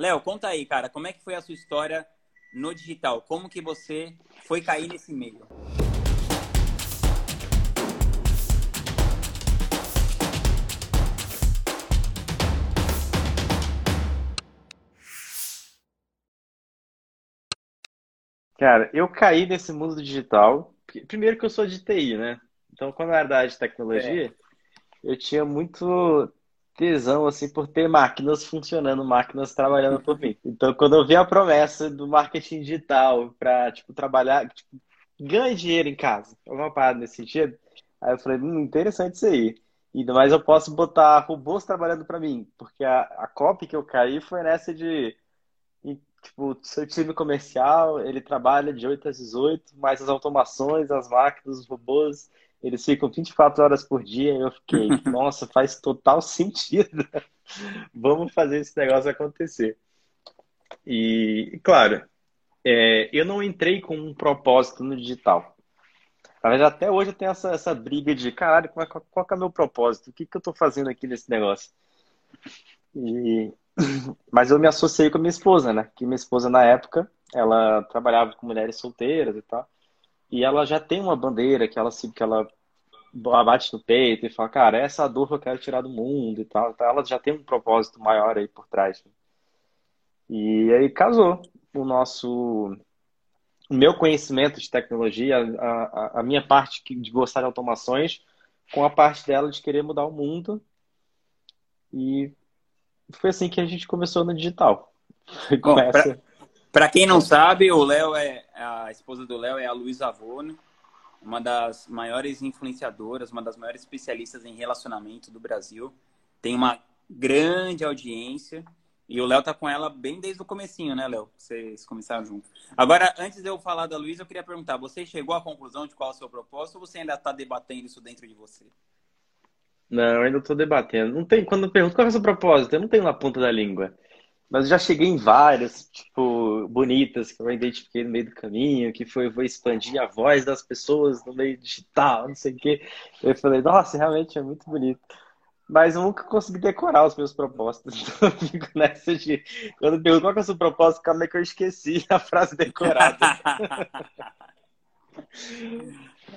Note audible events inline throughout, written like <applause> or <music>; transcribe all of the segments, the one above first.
Léo, conta aí, cara, como é que foi a sua história no digital? Como que você foi cair nesse meio? Cara, eu caí nesse mundo digital. Primeiro que eu sou de TI, né? Então, quando eu era da área de tecnologia, é. eu tinha muito tesão assim por ter máquinas funcionando, máquinas trabalhando por mim. Então, quando eu vi a promessa do marketing digital para tipo trabalhar, tipo, ganhar dinheiro em casa, uma parada nesse sentido, aí eu falei, hum, interessante isso aí. E mais eu posso botar robôs trabalhando para mim, porque a, a copy que eu caí foi nessa de tipo, seu time comercial, ele trabalha de 8 às 18, mais as automações, as máquinas, os robôs, eles ficam 24 horas por dia. E eu fiquei, <laughs> nossa, faz total sentido. <laughs> Vamos fazer esse negócio acontecer. E, claro, é, eu não entrei com um propósito no digital. Na verdade, até hoje eu tenho essa, essa briga de, caralho, qual, qual, qual é o meu propósito? O que, que eu estou fazendo aqui nesse negócio? E <laughs> mas eu me associei com a minha esposa, né? Que minha esposa, na época, ela trabalhava com mulheres solteiras e tal. E ela já tem uma bandeira que ela, que ela bate no peito e fala, cara, essa a dor que eu quero tirar do mundo e tal. Então ela já tem um propósito maior aí por trás. Né? E aí casou o nosso. O meu conhecimento de tecnologia, a, a, a minha parte de gostar de automações, com a parte dela de querer mudar o mundo. E foi assim que a gente começou no digital. <laughs> Para quem não sabe, o Léo é a esposa do Léo é a Luísa Avono, uma das maiores influenciadoras, uma das maiores especialistas em relacionamento do Brasil. Tem uma grande audiência e o Léo tá com ela bem desde o comecinho, né, Léo? Vocês começaram junto. Agora, antes de eu falar da Luísa, eu queria perguntar, você chegou à conclusão de qual é o seu propósito ou você ainda está debatendo isso dentro de você? Não, eu ainda estou debatendo. Não tem, quando eu pergunto qual é o seu propósito, eu não tenho na ponta da língua. Mas eu já cheguei em várias, tipo, bonitas, que eu identifiquei no meio do caminho, que foi vou expandir a voz das pessoas no meio digital, não sei o quê. Eu falei, nossa, realmente é muito bonito. Mas eu nunca consegui decorar os meus propósitos. <laughs> Então eu fico nessa de. Quando pergunto qual é o seu propósito, calma é que eu esqueci <laughs> a frase decorada. <laughs>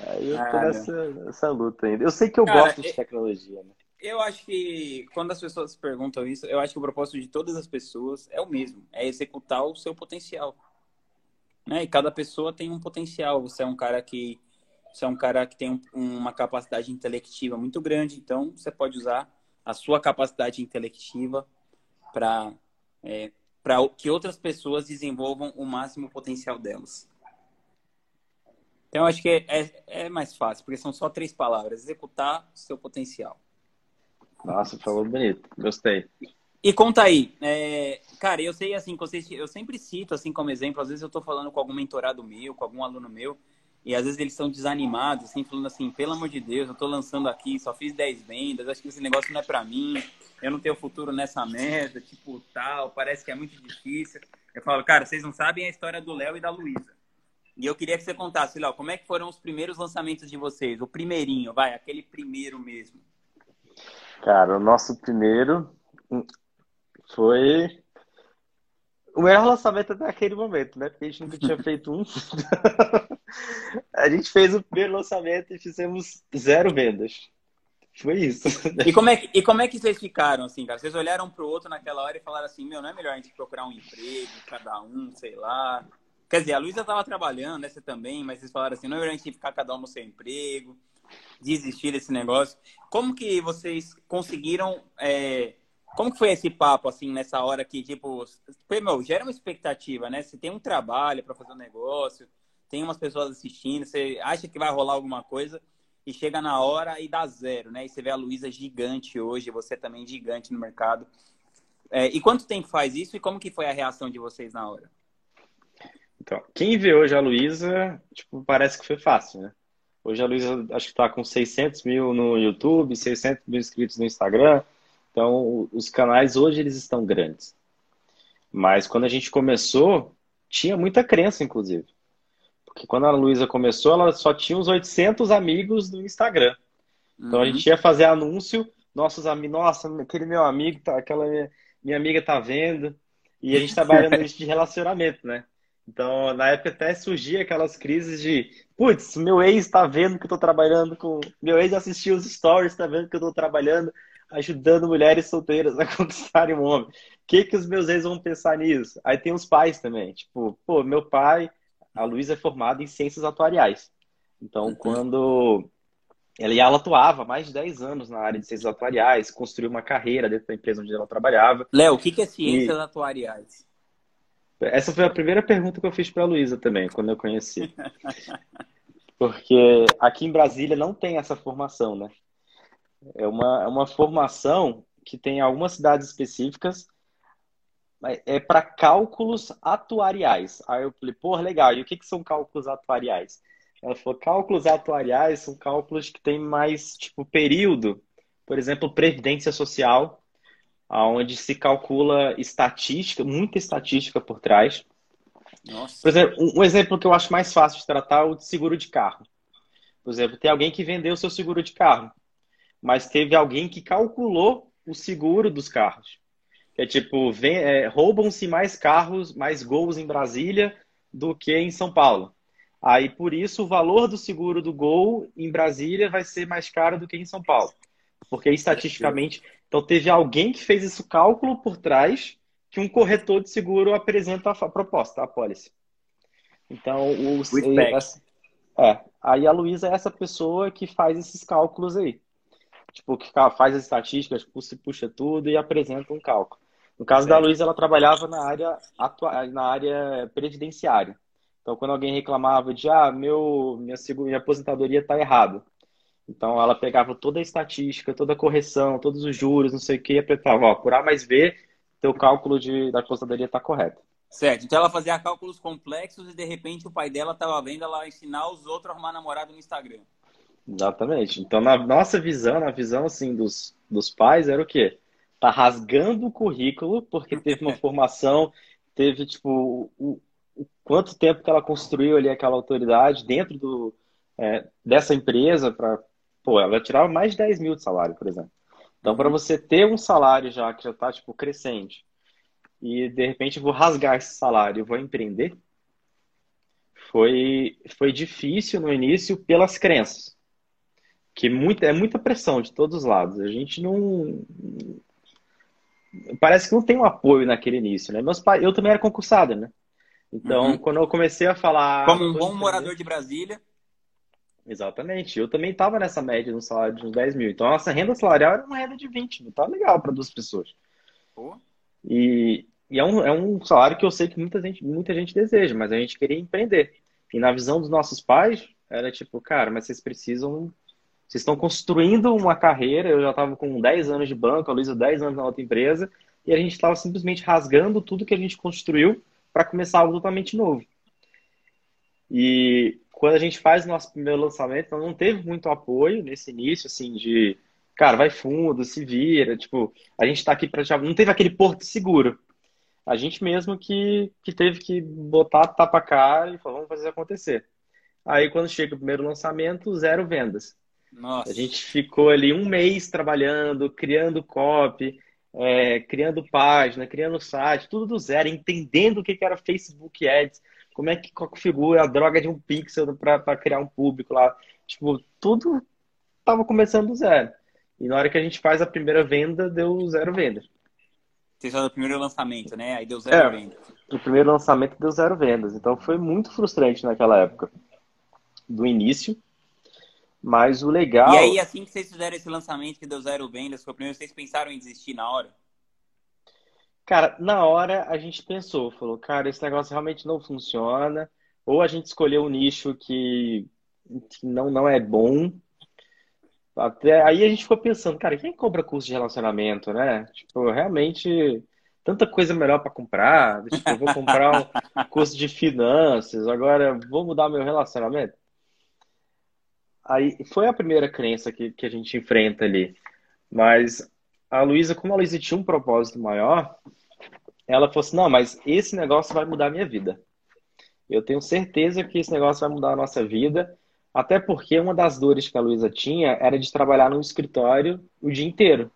Aí eu tô nessa, nessa, luta ainda. Eu sei que eu Cara, gosto de é, tecnologia, né? Eu acho que quando as pessoas perguntam isso, eu acho que o propósito de todas as pessoas é o mesmo, é executar o seu potencial. Né? E cada pessoa tem um potencial. Você é um cara que você é um cara que tem um, uma capacidade intelectiva muito grande, então você pode usar a sua capacidade intelectiva para é, para que outras pessoas desenvolvam o máximo potencial delas. Então, acho que é, é, é, mais fácil, porque são só três palavras: executar seu potencial. Nossa, falou bonito, gostei. E conta aí, é, cara, eu sei assim, eu sempre cito assim como exemplo, às vezes eu estou falando com algum mentorado meu, com algum aluno meu, e às vezes eles são desanimados, assim, falando assim, pelo amor de Deus, eu estou lançando aqui, só fiz 10 vendas, acho que esse negócio não é para mim, eu não tenho futuro nessa merda, tipo, tal, parece que é muito difícil. Eu falo, cara, vocês não sabem a história do Léo e da Luísa. E eu queria que você contasse, Léo, como é que foram os primeiros lançamentos de vocês? O primeirinho, vai, aquele primeiro mesmo. Cara, o nosso primeiro foi o melhor lançamento até aquele momento, né? Porque a gente nunca tinha <laughs> feito um. a gente fez o primeiro lançamento e fizemos zero vendas. Foi isso. E como é que, e como é que vocês ficaram, assim, cara? Vocês olharam pro outro naquela hora e falaram assim, meu, não é melhor a gente procurar um emprego, cada um, sei lá. Quer dizer, a Luísa estava trabalhando, né? Você também, mas vocês falaram assim, não é melhor a gente ficar cada um no seu emprego, desistir desse negócio. Como que vocês conseguiram... É... Como que foi esse papo, assim, nessa hora que, tipo... Meu, gera uma expectativa, né? Você tem um trabalho para fazer um negócio, tem umas pessoas assistindo, você acha que vai rolar alguma coisa e chega na hora e dá zero, né? E você vê a Luísa gigante hoje, você também gigante no mercado. É, e quanto tempo faz isso e como que foi a reação de vocês na hora? Então, quem vê hoje a Luísa, tipo, parece que foi fácil, né? Hoje a Luísa acho que está com 600 mil no YouTube, 600 mil inscritos no Instagram. Então, os canais hoje eles estão grandes. Mas quando a gente começou, tinha muita crença, inclusive. Porque quando a Luísa começou, ela só tinha uns 800 amigos no Instagram. Então uhum. a gente ia fazer anúncio, nossos amigos, nossa, aquele meu amigo, tá, aquela minha, minha amiga tá vendo, E a gente trabalha no <laughs> nicho de relacionamento, né? Então, na época até surgia aquelas crises de, putz, meu ex está vendo que eu estou trabalhando com. Meu ex assistiu os stories, está vendo que eu estou trabalhando, ajudando mulheres solteiras a <laughs> conquistarem um homem. O que, que os meus ex vão pensar nisso? Aí tem os pais também. Tipo, pô, meu pai, a Luísa é formada em ciências atuariais. Então, uhum. quando ela, ela atuava mais de 10 anos na área de ciências atuariais, construiu uma carreira dentro da empresa onde ela trabalhava. Léo, o que, que é ciências e... atuariais? Essa foi a primeira pergunta que eu fiz para a Luísa também, quando eu conheci. <laughs> Porque aqui em Brasília não tem essa formação, né? É uma, é uma formação que tem algumas cidades específicas, é para cálculos atuariais. Aí eu falei, pô, legal, e o que, que são cálculos atuariais? Ela falou, cálculos atuariais são cálculos que têm mais, tipo, período. Por exemplo, previdência social, onde se calcula estatística, muita estatística por trás. Nossa. Por exemplo, um exemplo que eu acho mais fácil de tratar é o de seguro de carro. Por exemplo, tem alguém que vendeu seu seguro de carro, mas teve alguém que calculou o seguro dos carros. Que é tipo, é, roubam-se mais carros, mais gols em Brasília do que em São Paulo. Aí, por isso, o valor do seguro do Gol em Brasília vai ser mais caro do que em São Paulo. Porque estatisticamente. Então, teve alguém que fez esse cálculo por trás que um corretor de seguro apresenta a proposta, a policy. Então, o. É, aí a Luísa é essa pessoa que faz esses cálculos aí. Tipo, que faz as estatísticas, puxa, puxa tudo e apresenta um cálculo. No caso certo. da Luísa, ela trabalhava na área, atua... na área previdenciária. Então, quando alguém reclamava de, ah, meu, minha, minha aposentadoria está errada. Então, ela pegava toda a estatística, toda a correção, todos os juros, não sei o que, e apertava, ó, por A mais B, teu cálculo de, da aposentadoria está correto. Certo. Então, ela fazia cálculos complexos e, de repente, o pai dela estava vendo ela ensinar os outros a arrumar namorado no Instagram. Exatamente. Então, na nossa visão, na visão, assim, dos, dos pais, era o quê? Tá rasgando o currículo porque teve uma <laughs> formação, teve, tipo, o, quanto tempo que ela construiu ali aquela autoridade dentro do, é, dessa empresa para pô, ela tirava mais de 10 mil de salário, por exemplo. Então, para você ter um salário já que já está tipo crescente e de repente vou rasgar esse salário, vou empreender, foi foi difícil no início pelas crenças, que muita é muita pressão de todos os lados. A gente não parece que não tem um apoio naquele início, né? Meus pais, eu também era concursada, né? Então, uhum. quando eu comecei a falar. Como um bom morador de Brasília. Exatamente. Eu também estava nessa média no salário de uns 10 mil. Então, a nossa renda salarial era uma renda de 20 mil. Tá legal para duas pessoas. Pô. E, e é, um, é um salário que eu sei que muita gente, muita gente deseja, mas a gente queria empreender. E na visão dos nossos pais, era tipo, cara, mas vocês precisam. Vocês estão construindo uma carreira. Eu já estava com 10 anos de banco, a Luísa 10 anos na outra empresa. E a gente estava simplesmente rasgando tudo que a gente construiu para começar algo totalmente novo. E quando a gente faz o nosso primeiro lançamento, não teve muito apoio nesse início, assim, de, cara, vai fundo, se vira, tipo, a gente está aqui para não teve aquele porto seguro. A gente mesmo que, que teve que botar tapa cara e falar, vamos fazer acontecer. Aí quando chega o primeiro lançamento, zero vendas. Nossa. A gente ficou ali um mês trabalhando, criando copy, é, criando página, criando site, tudo do zero, entendendo o que, que era Facebook Ads, como é que configura a droga de um pixel para criar um público lá. Tipo, tudo estava começando do zero. E na hora que a gente faz a primeira venda, deu zero vendas. Vocês fizeram o primeiro lançamento, né? Aí deu zero é, vendas. O primeiro lançamento deu zero vendas. Então foi muito frustrante naquela época. Do início. Mas o legal. E aí, assim que vocês fizeram esse lançamento que deu zero vendas, foi o primeiro, vocês pensaram em desistir na hora? Cara, na hora a gente pensou, falou, cara, esse negócio realmente não funciona. Ou a gente escolheu um nicho que, que não, não é bom. Até aí a gente ficou pensando, cara, quem compra curso de relacionamento, né? Tipo, realmente tanta coisa melhor para comprar. Tipo, eu vou comprar um <laughs> curso de finanças, agora vou mudar meu relacionamento. Aí foi a primeira crença que, que a gente enfrenta ali. Mas a Luísa, como a Luísa tinha um propósito maior, ela falou assim: não, mas esse negócio vai mudar a minha vida. Eu tenho certeza que esse negócio vai mudar a nossa vida, até porque uma das dores que a Luísa tinha era de trabalhar no escritório o dia inteiro.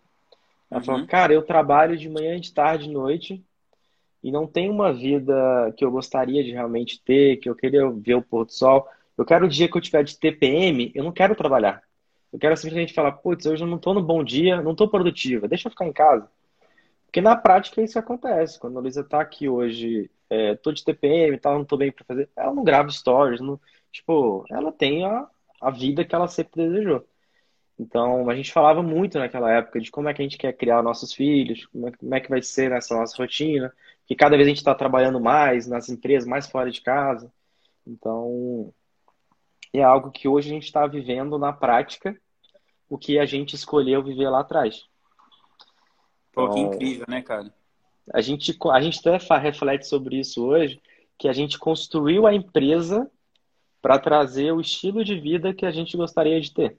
Ela uhum. falou: cara, eu trabalho de manhã, de tarde, de noite, e não tem uma vida que eu gostaria de realmente ter, que eu queria ver o pôr do sol. Eu quero o dia que eu tiver de TPM, eu não quero trabalhar. Eu quero simplesmente falar, putz, hoje eu não estou no bom dia, não estou produtiva, deixa eu ficar em casa. Porque na prática isso acontece. Quando a Luísa está aqui hoje, é, tô de TPM e tal, não estou bem para fazer, ela não grava stories, não, tipo, ela tem a, a vida que ela sempre desejou. Então, a gente falava muito naquela época de como é que a gente quer criar nossos filhos, como é, como é que vai ser nessa nossa rotina, que cada vez a gente está trabalhando mais nas empresas, mais fora de casa. Então, é algo que hoje a gente está vivendo na prática, o que a gente escolheu viver lá atrás. Pô, que então, incrível, né, cara? A gente, a gente até reflete sobre isso hoje, que a gente construiu a empresa para trazer o estilo de vida que a gente gostaria de ter.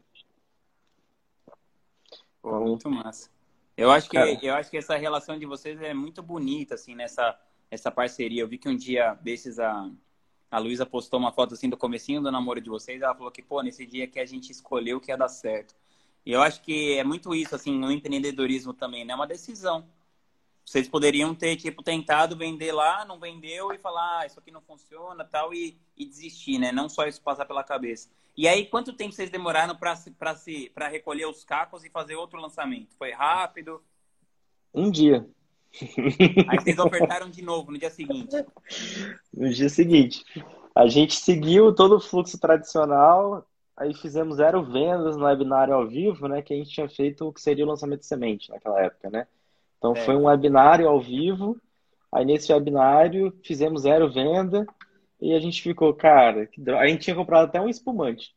Pô, então, muito massa. Eu acho que eu acho que essa relação de vocês é muito bonita assim nessa essa parceria. Eu vi que um dia desses a a Luísa postou uma foto assim do comecinho do namoro de vocês, ela falou que pô, nesse dia que a gente escolheu que ia dar certo. E eu acho que é muito isso assim no empreendedorismo também, né? É uma decisão. Vocês poderiam ter, tipo, tentado vender lá, não vendeu e falar, ah, isso aqui não funciona tal, e, e desistir, né? Não só isso passar pela cabeça. E aí, quanto tempo vocês demoraram para recolher os cacos e fazer outro lançamento? Foi rápido? Um dia. Aí vocês ofertaram de novo no dia seguinte. No dia seguinte. A gente seguiu todo o fluxo tradicional, aí fizemos zero vendas no webinário ao vivo, né? Que a gente tinha feito o que seria o lançamento de semente naquela época, né? Então é. foi um webinário ao vivo. Aí nesse webinário fizemos zero venda e a gente ficou, cara, a gente tinha comprado até um espumante.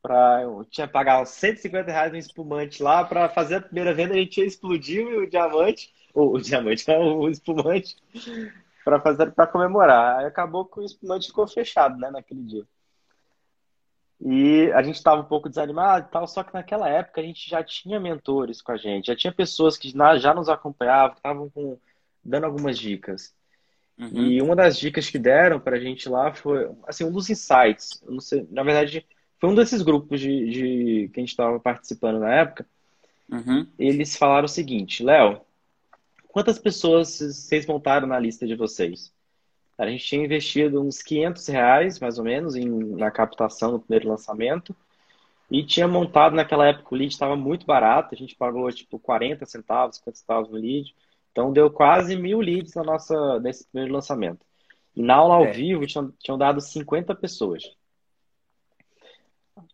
Pra, eu tinha pagado 150 reais no espumante lá para fazer a primeira venda, a gente explodiu o diamante, o, o diamante, <laughs> não, o espumante, para fazer para comemorar. Aí acabou que o espumante ficou fechado, né, naquele dia. E a gente estava um pouco desanimado e tal, só que naquela época a gente já tinha mentores com a gente, já tinha pessoas que já nos acompanhavam, que estavam dando algumas dicas. Uhum. E uma das dicas que deram para a gente lá foi, assim, um dos insights. Sei, na verdade, foi um desses grupos de, de que a gente estava participando na época. Uhum. Eles falaram o seguinte, Léo, quantas pessoas vocês montaram na lista de vocês? A gente tinha investido uns 500 reais, mais ou menos, em, na captação do primeiro lançamento. E tinha montado naquela época o lead estava muito barato, a gente pagou tipo 40 centavos, 50 centavos no lead. Então deu quase mil leads na nossa, nesse primeiro lançamento. E na aula ao é. vivo tinham, tinham dado 50 pessoas.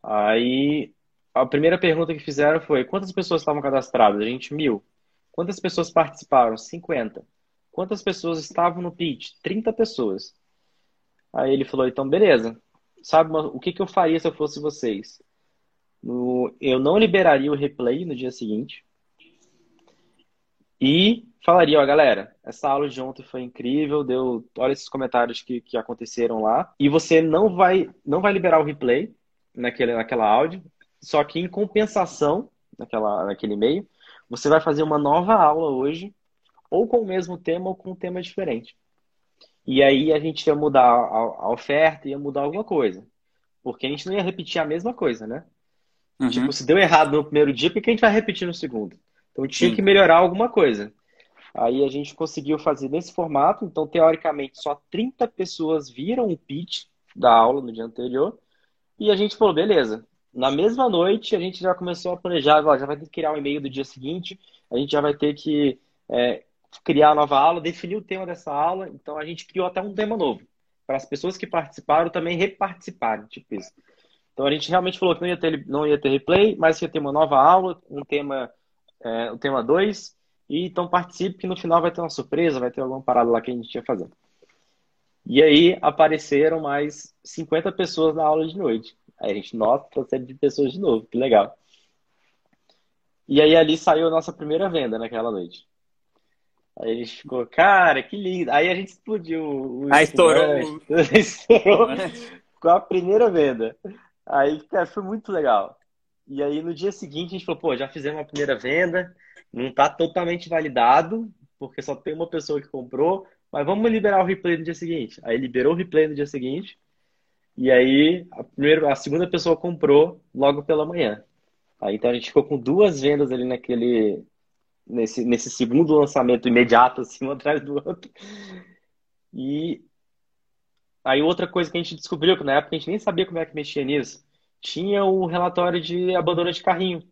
Aí a primeira pergunta que fizeram foi: quantas pessoas estavam cadastradas? A gente, mil. Quantas pessoas participaram? 50. Quantas pessoas estavam no pitch? 30 pessoas. Aí ele falou, então beleza. Sabe o que, que eu faria se eu fosse vocês? No, eu não liberaria o replay no dia seguinte. E falaria, ó, galera, essa aula de ontem foi incrível, deu, olha esses comentários que, que aconteceram lá. E você não vai, não vai liberar o replay naquele, naquela áudio, só que em compensação, naquela, naquele e-mail, você vai fazer uma nova aula hoje ou com o mesmo tema ou com um tema diferente. E aí a gente ia mudar a, oferta, ia mudar alguma coisa. Porque a gente não ia repetir a mesma coisa, né? Uhum. Tipo, se deu errado no primeiro dia, por que a gente vai repetir no segundo? Então tinha Sim. que melhorar alguma coisa. Aí a gente conseguiu fazer nesse formato. Então, teoricamente, só 30 pessoas viram o pitch da aula no dia anterior. E a gente falou, beleza. Na mesma noite, a gente já começou a planejar, ó, já vai ter que criar um e-mail do dia seguinte, a gente já vai ter que é, criar a nova aula, definir o tema dessa aula. Então a gente criou até um tema novo para as pessoas que participaram também reparticiparem, tipo isso. Então a gente realmente falou que não ia ter, não ia ter replay, mas ia ter uma nova aula, um tema, é, o tema 2. E então participe que no final vai ter uma surpresa, vai ter alguma parada lá que a gente ia fazer. E aí apareceram mais 50 pessoas na aula de noite. Aí a gente, nossa, trouxe de pessoas de novo, que legal. E aí ali saiu a nossa primeira venda naquela noite. Aí a gente ficou, cara, que lindo. Aí a gente explodiu. O Aí estourou. <laughs> estourou <laughs> com a primeira venda. Aí, cara, foi muito legal. E aí no dia seguinte a gente falou, pô, já fizemos a primeira venda, não tá totalmente validado, porque só tem uma pessoa que comprou, mas vamos liberar o replay no dia seguinte. Aí liberou o replay no dia seguinte, e aí a, primeira, a segunda pessoa comprou logo pela manhã. Aí então a gente ficou com duas vendas ali naquele, nesse, nesse segundo lançamento imediato, assim, um atrás do outro. E aí outra coisa que a gente descobriu, que na época a gente nem sabia como é que mexia nisso, tinha o relatório de abandono de carrinho.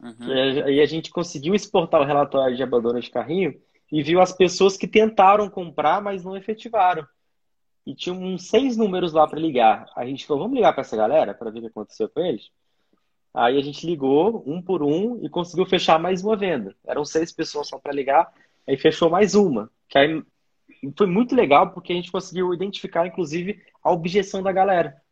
Uhum. Aí a gente conseguiu exportar o relatório de abandono de carrinho e viu as pessoas que tentaram comprar, mas não efetivaram. E tinha uns seis números lá para ligar. A gente falou, vamos ligar para essa galera para ver o que aconteceu com eles? Aí a gente ligou um por um e conseguiu fechar mais uma venda. Eram seis pessoas só para ligar, aí fechou mais uma. Que aí foi muito legal porque a gente conseguiu identificar, inclusive, a objeção da galera.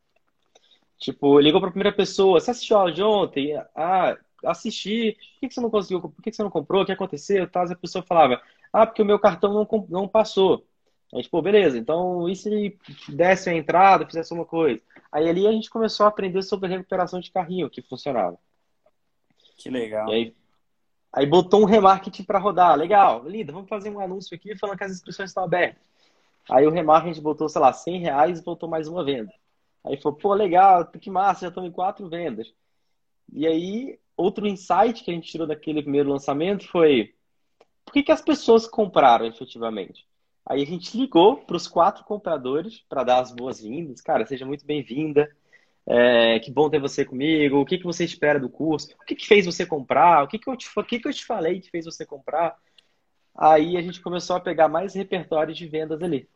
Tipo, ligou para a primeira pessoa, você assistiu a aula de ontem? Ah, assisti. Por que você não conseguiu? Por que você não comprou? O que aconteceu? Tal. A pessoa falava, ah, porque o meu cartão não, não passou. A gente, pô, beleza, então e se desse a entrada, fizesse uma coisa? Aí ali a gente começou a aprender sobre recuperação de carrinho, que funcionava. Que legal. E aí, aí botou um remarketing para rodar. Legal, linda, vamos fazer um anúncio aqui falando que as inscrições estão abertas. Aí o remarketing botou, sei lá, 100 reais e botou mais uma venda. Aí falou, pô, legal, que massa, já estão em quatro vendas. E aí, outro insight que a gente tirou daquele primeiro lançamento foi por que, que as pessoas compraram efetivamente? Aí a gente ligou para os quatro compradores para dar as boas-vindas. Cara, seja muito bem-vinda. É, que bom ter você comigo. O que, que você espera do curso? O que, que fez você comprar? O que, que, eu te, que, que eu te falei que fez você comprar? Aí a gente começou a pegar mais repertório de vendas ali.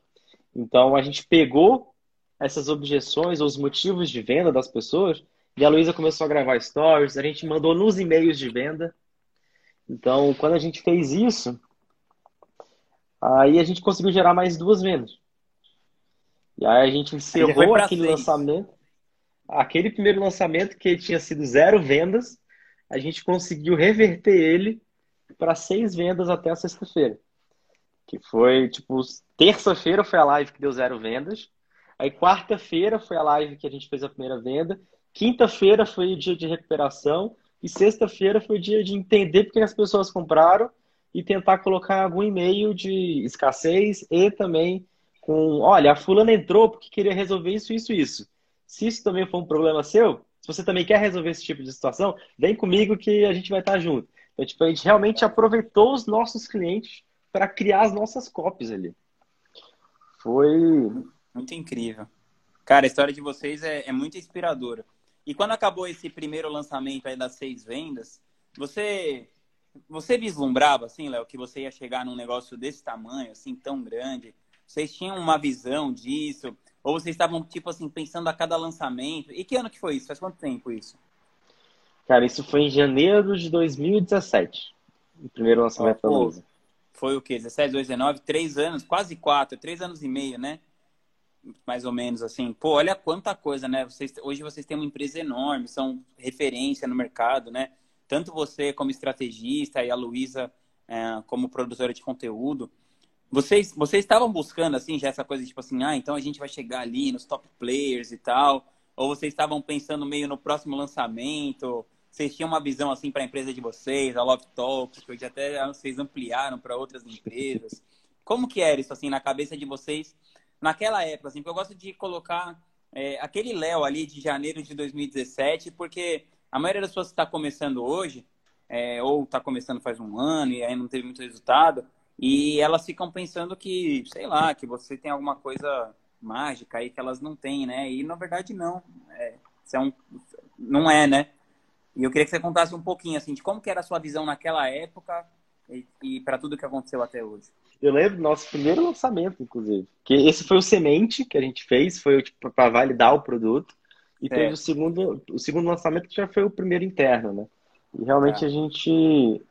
Então a gente pegou essas objeções ou os motivos de venda das pessoas e a Luísa começou a gravar stories. A gente mandou nos e-mails de venda. Então, quando a gente fez isso, Aí a gente conseguiu gerar mais duas vendas. E aí a gente encerrou aquele seis. lançamento. Aquele primeiro lançamento que tinha sido zero vendas, a gente conseguiu reverter ele para seis vendas até a sexta-feira. Que foi, tipo, terça-feira foi a live que deu zero vendas. Aí quarta-feira foi a live que a gente fez a primeira venda. Quinta-feira foi o dia de recuperação. E sexta-feira foi o dia de entender porque as pessoas compraram e tentar colocar algum e-mail de escassez e também com, olha, a fulana entrou porque queria resolver isso, isso, isso. Se isso também for um problema seu, se você também quer resolver esse tipo de situação, vem comigo que a gente vai estar junto. Então, tipo, a gente realmente aproveitou os nossos clientes para criar as nossas copies ali. Foi muito incrível. Cara, a história de vocês é, é muito inspiradora. E quando acabou esse primeiro lançamento aí das seis vendas, você você vislumbrava, assim, Léo, que você ia chegar num negócio desse tamanho, assim, tão grande? Vocês tinham uma visão disso? Ou vocês estavam, tipo assim, pensando a cada lançamento? E que ano que foi isso? Faz quanto tempo isso? Cara, isso foi em janeiro de 2017. O primeiro lançamento oh, da Lusa. Foi o quê? 17, 18, 19? Três anos, quase quatro. Três anos e meio, né? Mais ou menos assim. Pô, olha quanta coisa, né? Vocês, hoje vocês têm uma empresa enorme, são referência no mercado, né? Tanto você como estrategista e a Luísa é, como produtora de conteúdo, vocês, vocês estavam buscando, assim, já essa coisa, tipo assim, ah, então a gente vai chegar ali nos top players e tal, ou vocês estavam pensando meio no próximo lançamento, vocês tinham uma visão, assim, para a empresa de vocês, a Love Talks, que hoje até vocês ampliaram para outras empresas. Como que era isso, assim, na cabeça de vocês naquela época, assim, porque eu gosto de colocar é, aquele Léo ali de janeiro de 2017, porque a maioria das pessoas que está começando hoje, é, ou está começando faz um ano e aí não teve muito resultado, e elas ficam pensando que, sei lá, que você tem alguma coisa mágica aí que elas não têm, né? E na verdade não. É, é um, não é, né? E eu queria que você contasse um pouquinho assim de como que era a sua visão naquela época e, e para tudo que aconteceu até hoje. Eu lembro do nosso primeiro lançamento, inclusive. Que esse foi o semente que a gente fez, foi tipo, para validar o produto. E teve é. o segundo, o segundo lançamento que já foi o primeiro interno, né? E realmente é. a gente.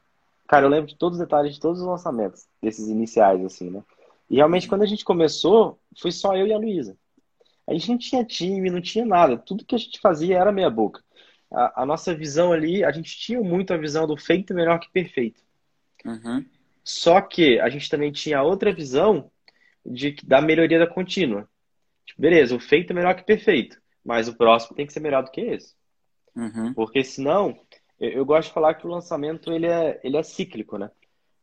Cara, eu lembro de todos os detalhes de todos os lançamentos, desses iniciais, assim, né? E realmente quando a gente começou, foi só eu e a Luísa. A gente não tinha time, não tinha nada. Tudo que a gente fazia era meia boca. A, a nossa visão ali, a gente tinha muito a visão do feito melhor que perfeito. Uhum. Só que a gente também tinha outra visão de, da melhoria da contínua. Tipo, beleza, o feito é melhor que perfeito mas o próximo tem que ser melhor do que esse. Uhum. Porque senão, eu, eu, gosto de falar que o lançamento ele é, ele é cíclico, né?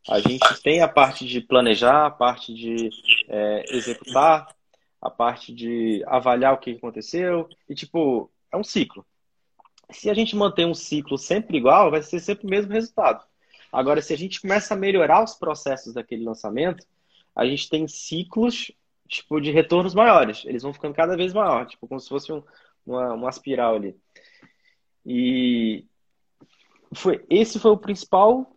A gente tem a parte de planejar, a parte de é, executar, a parte de avaliar o que aconteceu, e tipo, é um ciclo. Se a gente manter um ciclo sempre igual, vai ser sempre o mesmo resultado. Agora, se a gente começa a melhorar os processos daquele lançamento, a gente tem ciclos tipo de retornos maiores. Eles vão ficando cada vez maior, tipo como se fosse um, uma, uma espiral ali. E foi esse foi o principal,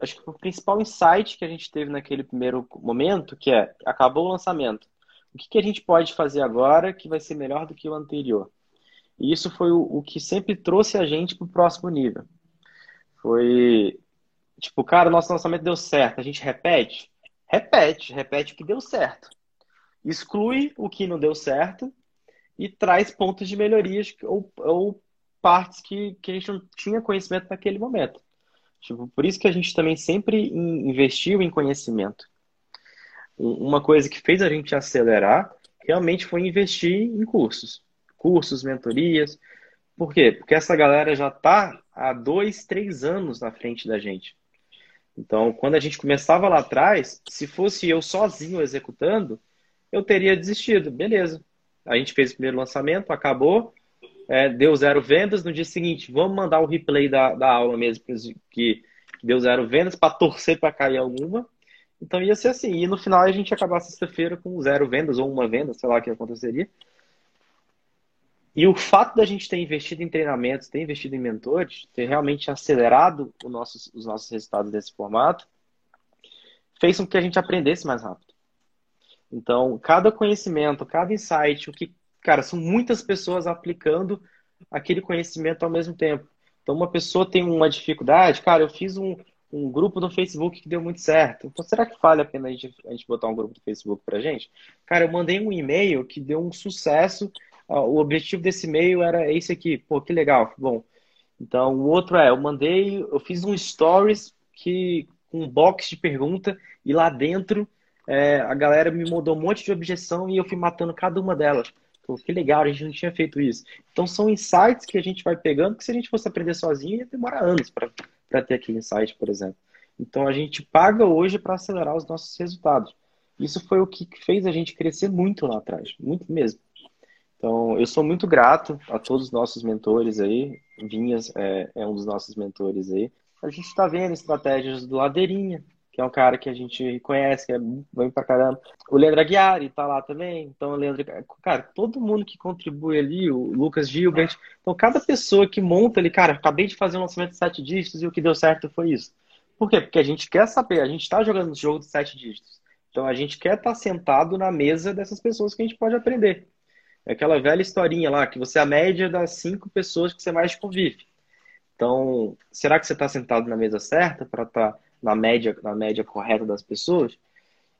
acho que o principal insight que a gente teve naquele primeiro momento, que é acabou o lançamento. O que, que a gente pode fazer agora que vai ser melhor do que o anterior? E isso foi o, o que sempre trouxe a gente para o próximo nível. Foi tipo, cara, nosso lançamento deu certo, a gente repete? Repete, repete o que deu certo. Exclui o que não deu certo e traz pontos de melhorias ou, ou partes que, que a gente não tinha conhecimento naquele momento. Tipo, por isso que a gente também sempre investiu em conhecimento. Uma coisa que fez a gente acelerar realmente foi investir em cursos. Cursos, mentorias. Por quê? Porque essa galera já está há dois, três anos na frente da gente. Então, quando a gente começava lá atrás, se fosse eu sozinho executando, eu teria desistido. Beleza. A gente fez o primeiro lançamento, acabou, é, deu zero vendas. No dia seguinte, vamos mandar o replay da, da aula mesmo, que, deu zero vendas, para torcer para cair alguma. Então ia ser assim. E no final a gente ia acabar sexta-feira com zero vendas ou uma venda, sei lá o que aconteceria. E o fato da gente ter investido em treinamentos, ter investido em mentores, ter realmente acelerado nosso, os nossos resultados desse formato, fez com que a gente aprendesse mais rápido. Então, cada conhecimento, cada insight, o que, cara, são muitas pessoas aplicando aquele conhecimento ao mesmo tempo. Então, uma pessoa tem uma dificuldade, cara, eu fiz um, um grupo no Facebook que deu muito certo. Então, será que vale a pena a gente, a gente botar um grupo do Facebook pra gente? Cara, eu mandei um e-mail que deu um sucesso. O objetivo desse e-mail era esse aqui. Pô, que legal, bom. Então, o outro é, eu mandei, eu fiz um stories que com um box de pergunta e lá dentro é, a galera me mandou um monte de objeção e eu fui matando cada uma delas. Que legal, a gente não tinha feito isso. Então, são insights que a gente vai pegando que se a gente fosse aprender sozinho ia demorar anos para para ter aquele insight, por exemplo. Então a gente paga hoje para acelerar os nossos resultados. Isso foi o que fez a gente crescer muito lá atrás, muito mesmo. Então eu sou muito grato a todos os nossos mentores aí. Vinhas é, é um dos nossos mentores aí. A gente está vendo estratégias do Ladeirinha, que é um cara que a gente conhece, que é bem pra caramba. O Leandro Aguiar tá lá também. Então, o Leandro, cara, todo mundo que contribui ali, o Lucas Gilbert. Então, cada pessoa que monta ali, cara, acabei de fazer um lançamento de sete dígitos e o que deu certo foi isso. Por quê? Porque a gente quer saber, a gente está jogando jogo de sete dígitos. Então, a gente quer estar tá sentado na mesa dessas pessoas que a gente pode aprender. É aquela velha historinha lá, que você é a média das cinco pessoas que você mais convive. Então, será que você está sentado na mesa certa para estar tá na média, na média correta das pessoas.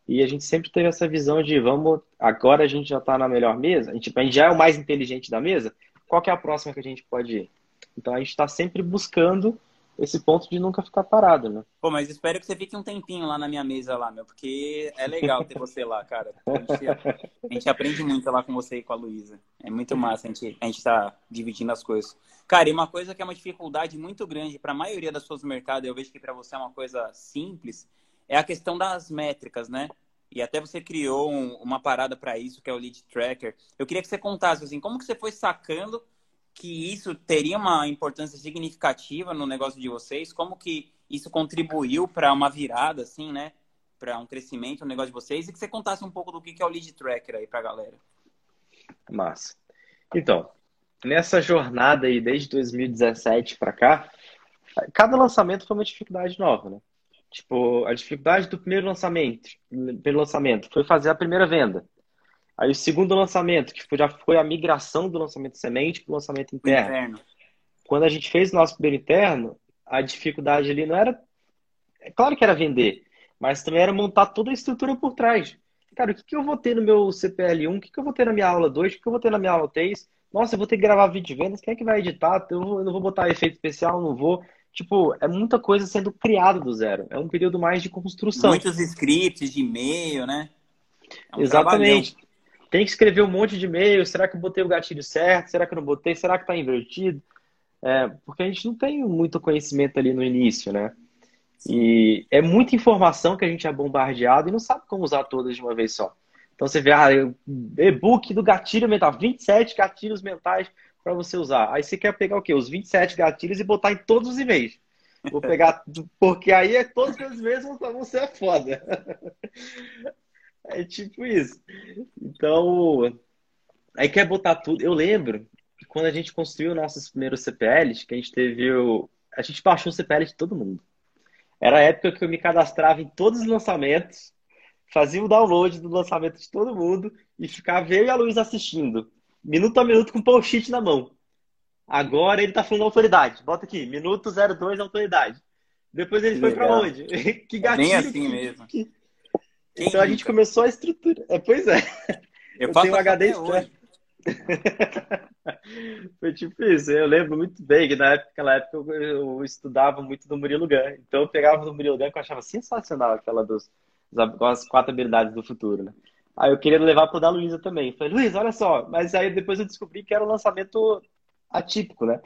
E a gente sempre teve essa visão de vamos, agora a gente já está na melhor mesa, a gente, a gente já é o mais inteligente da mesa, qual é a próxima que a gente pode ir? Então a gente está sempre buscando esse ponto de nunca ficar parado, né? Pô, mas espero que você fique um tempinho lá na minha mesa lá, meu, porque é legal ter você lá, cara. A gente, a gente, aprende muito lá com você e com a Luísa. É muito massa a gente, a gente tá dividindo as coisas. Cara, e uma coisa que é uma dificuldade muito grande para a maioria das pessoas do mercado, eu vejo que para você é uma coisa simples, é a questão das métricas, né? E até você criou um, uma parada para isso, que é o Lead Tracker. Eu queria que você contasse, assim, como que você foi sacando que isso teria uma importância significativa no negócio de vocês? Como que isso contribuiu para uma virada, assim, né? Para um crescimento no negócio de vocês? E que você contasse um pouco do que é o Lead Tracker aí para a galera. Massa. Então, nessa jornada aí, desde 2017 para cá, cada lançamento foi uma dificuldade nova, né? Tipo, a dificuldade do primeiro lançamento, primeiro lançamento foi fazer a primeira venda. Aí o segundo lançamento, que já foi a migração do lançamento semente para o lançamento interno. interno. Quando a gente fez o nosso primeiro interno, a dificuldade ali não era. É claro que era vender, mas também era montar toda a estrutura por trás. Cara, o que, que eu vou ter no meu CPL1? O que, que eu vou ter na minha aula 2? O que, que eu vou ter na minha aula 3? Nossa, eu vou ter que gravar vídeo de vendas. Quem é que vai editar? Eu não vou botar efeito especial, não vou. Tipo, é muita coisa sendo criada do zero. É um período mais de construção. Muitos scripts de e-mail, né? É um Exatamente. Trabalhão tem que escrever um monte de e-mail. Será que eu botei o gatilho certo? Será que eu não botei? Será que está invertido? É, porque a gente não tem muito conhecimento ali no início, né? E é muita informação que a gente é bombardeado e não sabe como usar todas de uma vez só. Então você vê, ah, e-book do gatilho mental, 27 gatilhos mentais para você usar. Aí você quer pegar o quê? Os 27 gatilhos e botar em todos os e-mails. Vou pegar, porque aí é todos os mesmos vão ser foda. <laughs> É tipo isso. Então, aí quer botar tudo. Eu lembro que quando a gente construiu nossos primeiros CPLs, que a gente teve o. A gente baixou o CPL de todo mundo. Era a época que eu me cadastrava em todos os lançamentos, fazia o download do lançamento de todo mundo e ficava eu e a Luiz assistindo, minuto a minuto com o post-it na mão. Agora ele tá falando autoridade. Bota aqui, minuto 02 autoridade. Depois ele que foi para onde? <laughs> que gatilho. É bem assim que... mesmo. Que... Então a gente começou a estrutura. É, pois é. Eu, eu faço tenho um HD hoje. <laughs> Foi tipo isso. Eu lembro muito bem que na época, naquela época eu, eu, estudava muito do Murilo Gun. Então eu pegava do Murilo Gun que eu achava sensacional aquela dos, das quatro habilidades do futuro, né? Aí eu queria levar pro da Luísa também. Falei, Luísa, olha só. Mas aí depois eu descobri que era um lançamento atípico, né?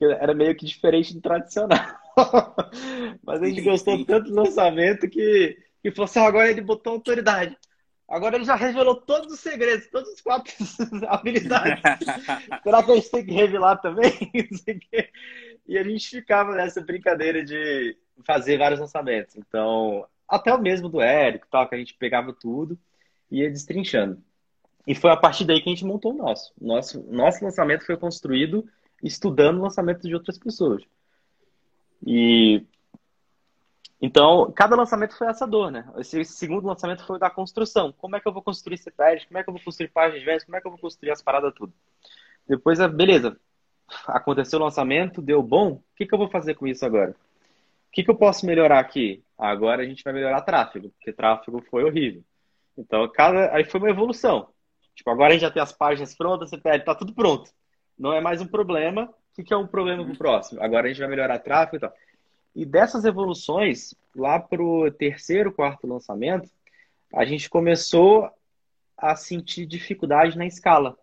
Era meio que diferente do tradicional. <laughs> Mas a gente gostou tanto do lançamento que, que falou assim, agora ele botou autoridade. Agora ele já revelou todos os segredos, todos os quatro <laughs> habilidades. <laughs> Será que a gente tem que revelar também? <laughs> e a gente ficava nessa brincadeira de fazer vários lançamentos. Então, até o mesmo do Érico, tal, que a gente pegava tudo e ia destrinchando. E foi a partir daí que a gente montou o nosso. Nosso, nosso lançamento foi construído estudando o lançamento de outras pessoas. E então, cada lançamento foi essa dor, né? Esse segundo lançamento foi da construção. Como é que eu vou construir CPRs? Como é que eu vou construir páginas de vendas? Como é que eu vou construir as paradas tudo? Depois, beleza, aconteceu o lançamento, deu bom. O que, que eu vou fazer com isso agora? O que, que eu posso melhorar aqui? Agora a gente vai melhorar tráfego, porque tráfego foi horrível. Então, cada... aí foi uma evolução. Tipo, agora a gente já tem as páginas prontas, CPL, tá tudo pronto. Não é mais um problema. O que, que é um problema pro próximo? Agora a gente vai melhorar tráfego e tal. E dessas evoluções, lá para o terceiro, quarto lançamento, a gente começou a sentir dificuldade na escala.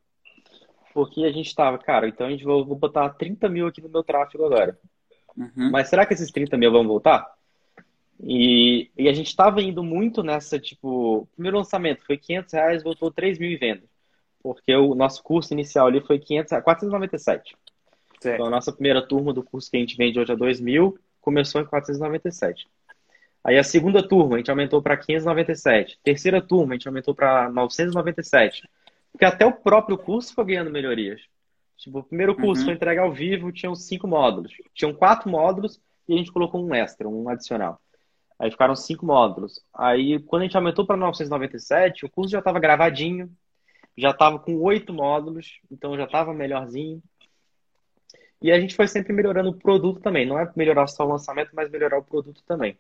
Porque a gente estava, cara, então a gente vou, vou botar 30 mil aqui no meu tráfego agora. Uhum. Mas será que esses 30 mil vão voltar? E, e a gente estava indo muito nessa, tipo, primeiro lançamento foi 500 reais, voltou 3 mil em vendas. Porque o nosso curso inicial ali foi 500, 497. Certo. Então, a nossa primeira turma do curso que a gente vende hoje é 2 mil começou em 497. Aí a segunda turma a gente aumentou para 597. Terceira turma a gente aumentou para 997. Porque até o próprio curso foi ganhando melhorias. Tipo, o primeiro curso uhum. foi entregue ao vivo, tinham cinco módulos. Tinham quatro módulos e a gente colocou um extra, um adicional. Aí ficaram cinco módulos. Aí, quando a gente aumentou para 997, o curso já estava gravadinho, já estava com oito módulos, então já estava melhorzinho. E a gente foi sempre melhorando o produto também. Não é melhorar só o lançamento, mas melhorar o produto também.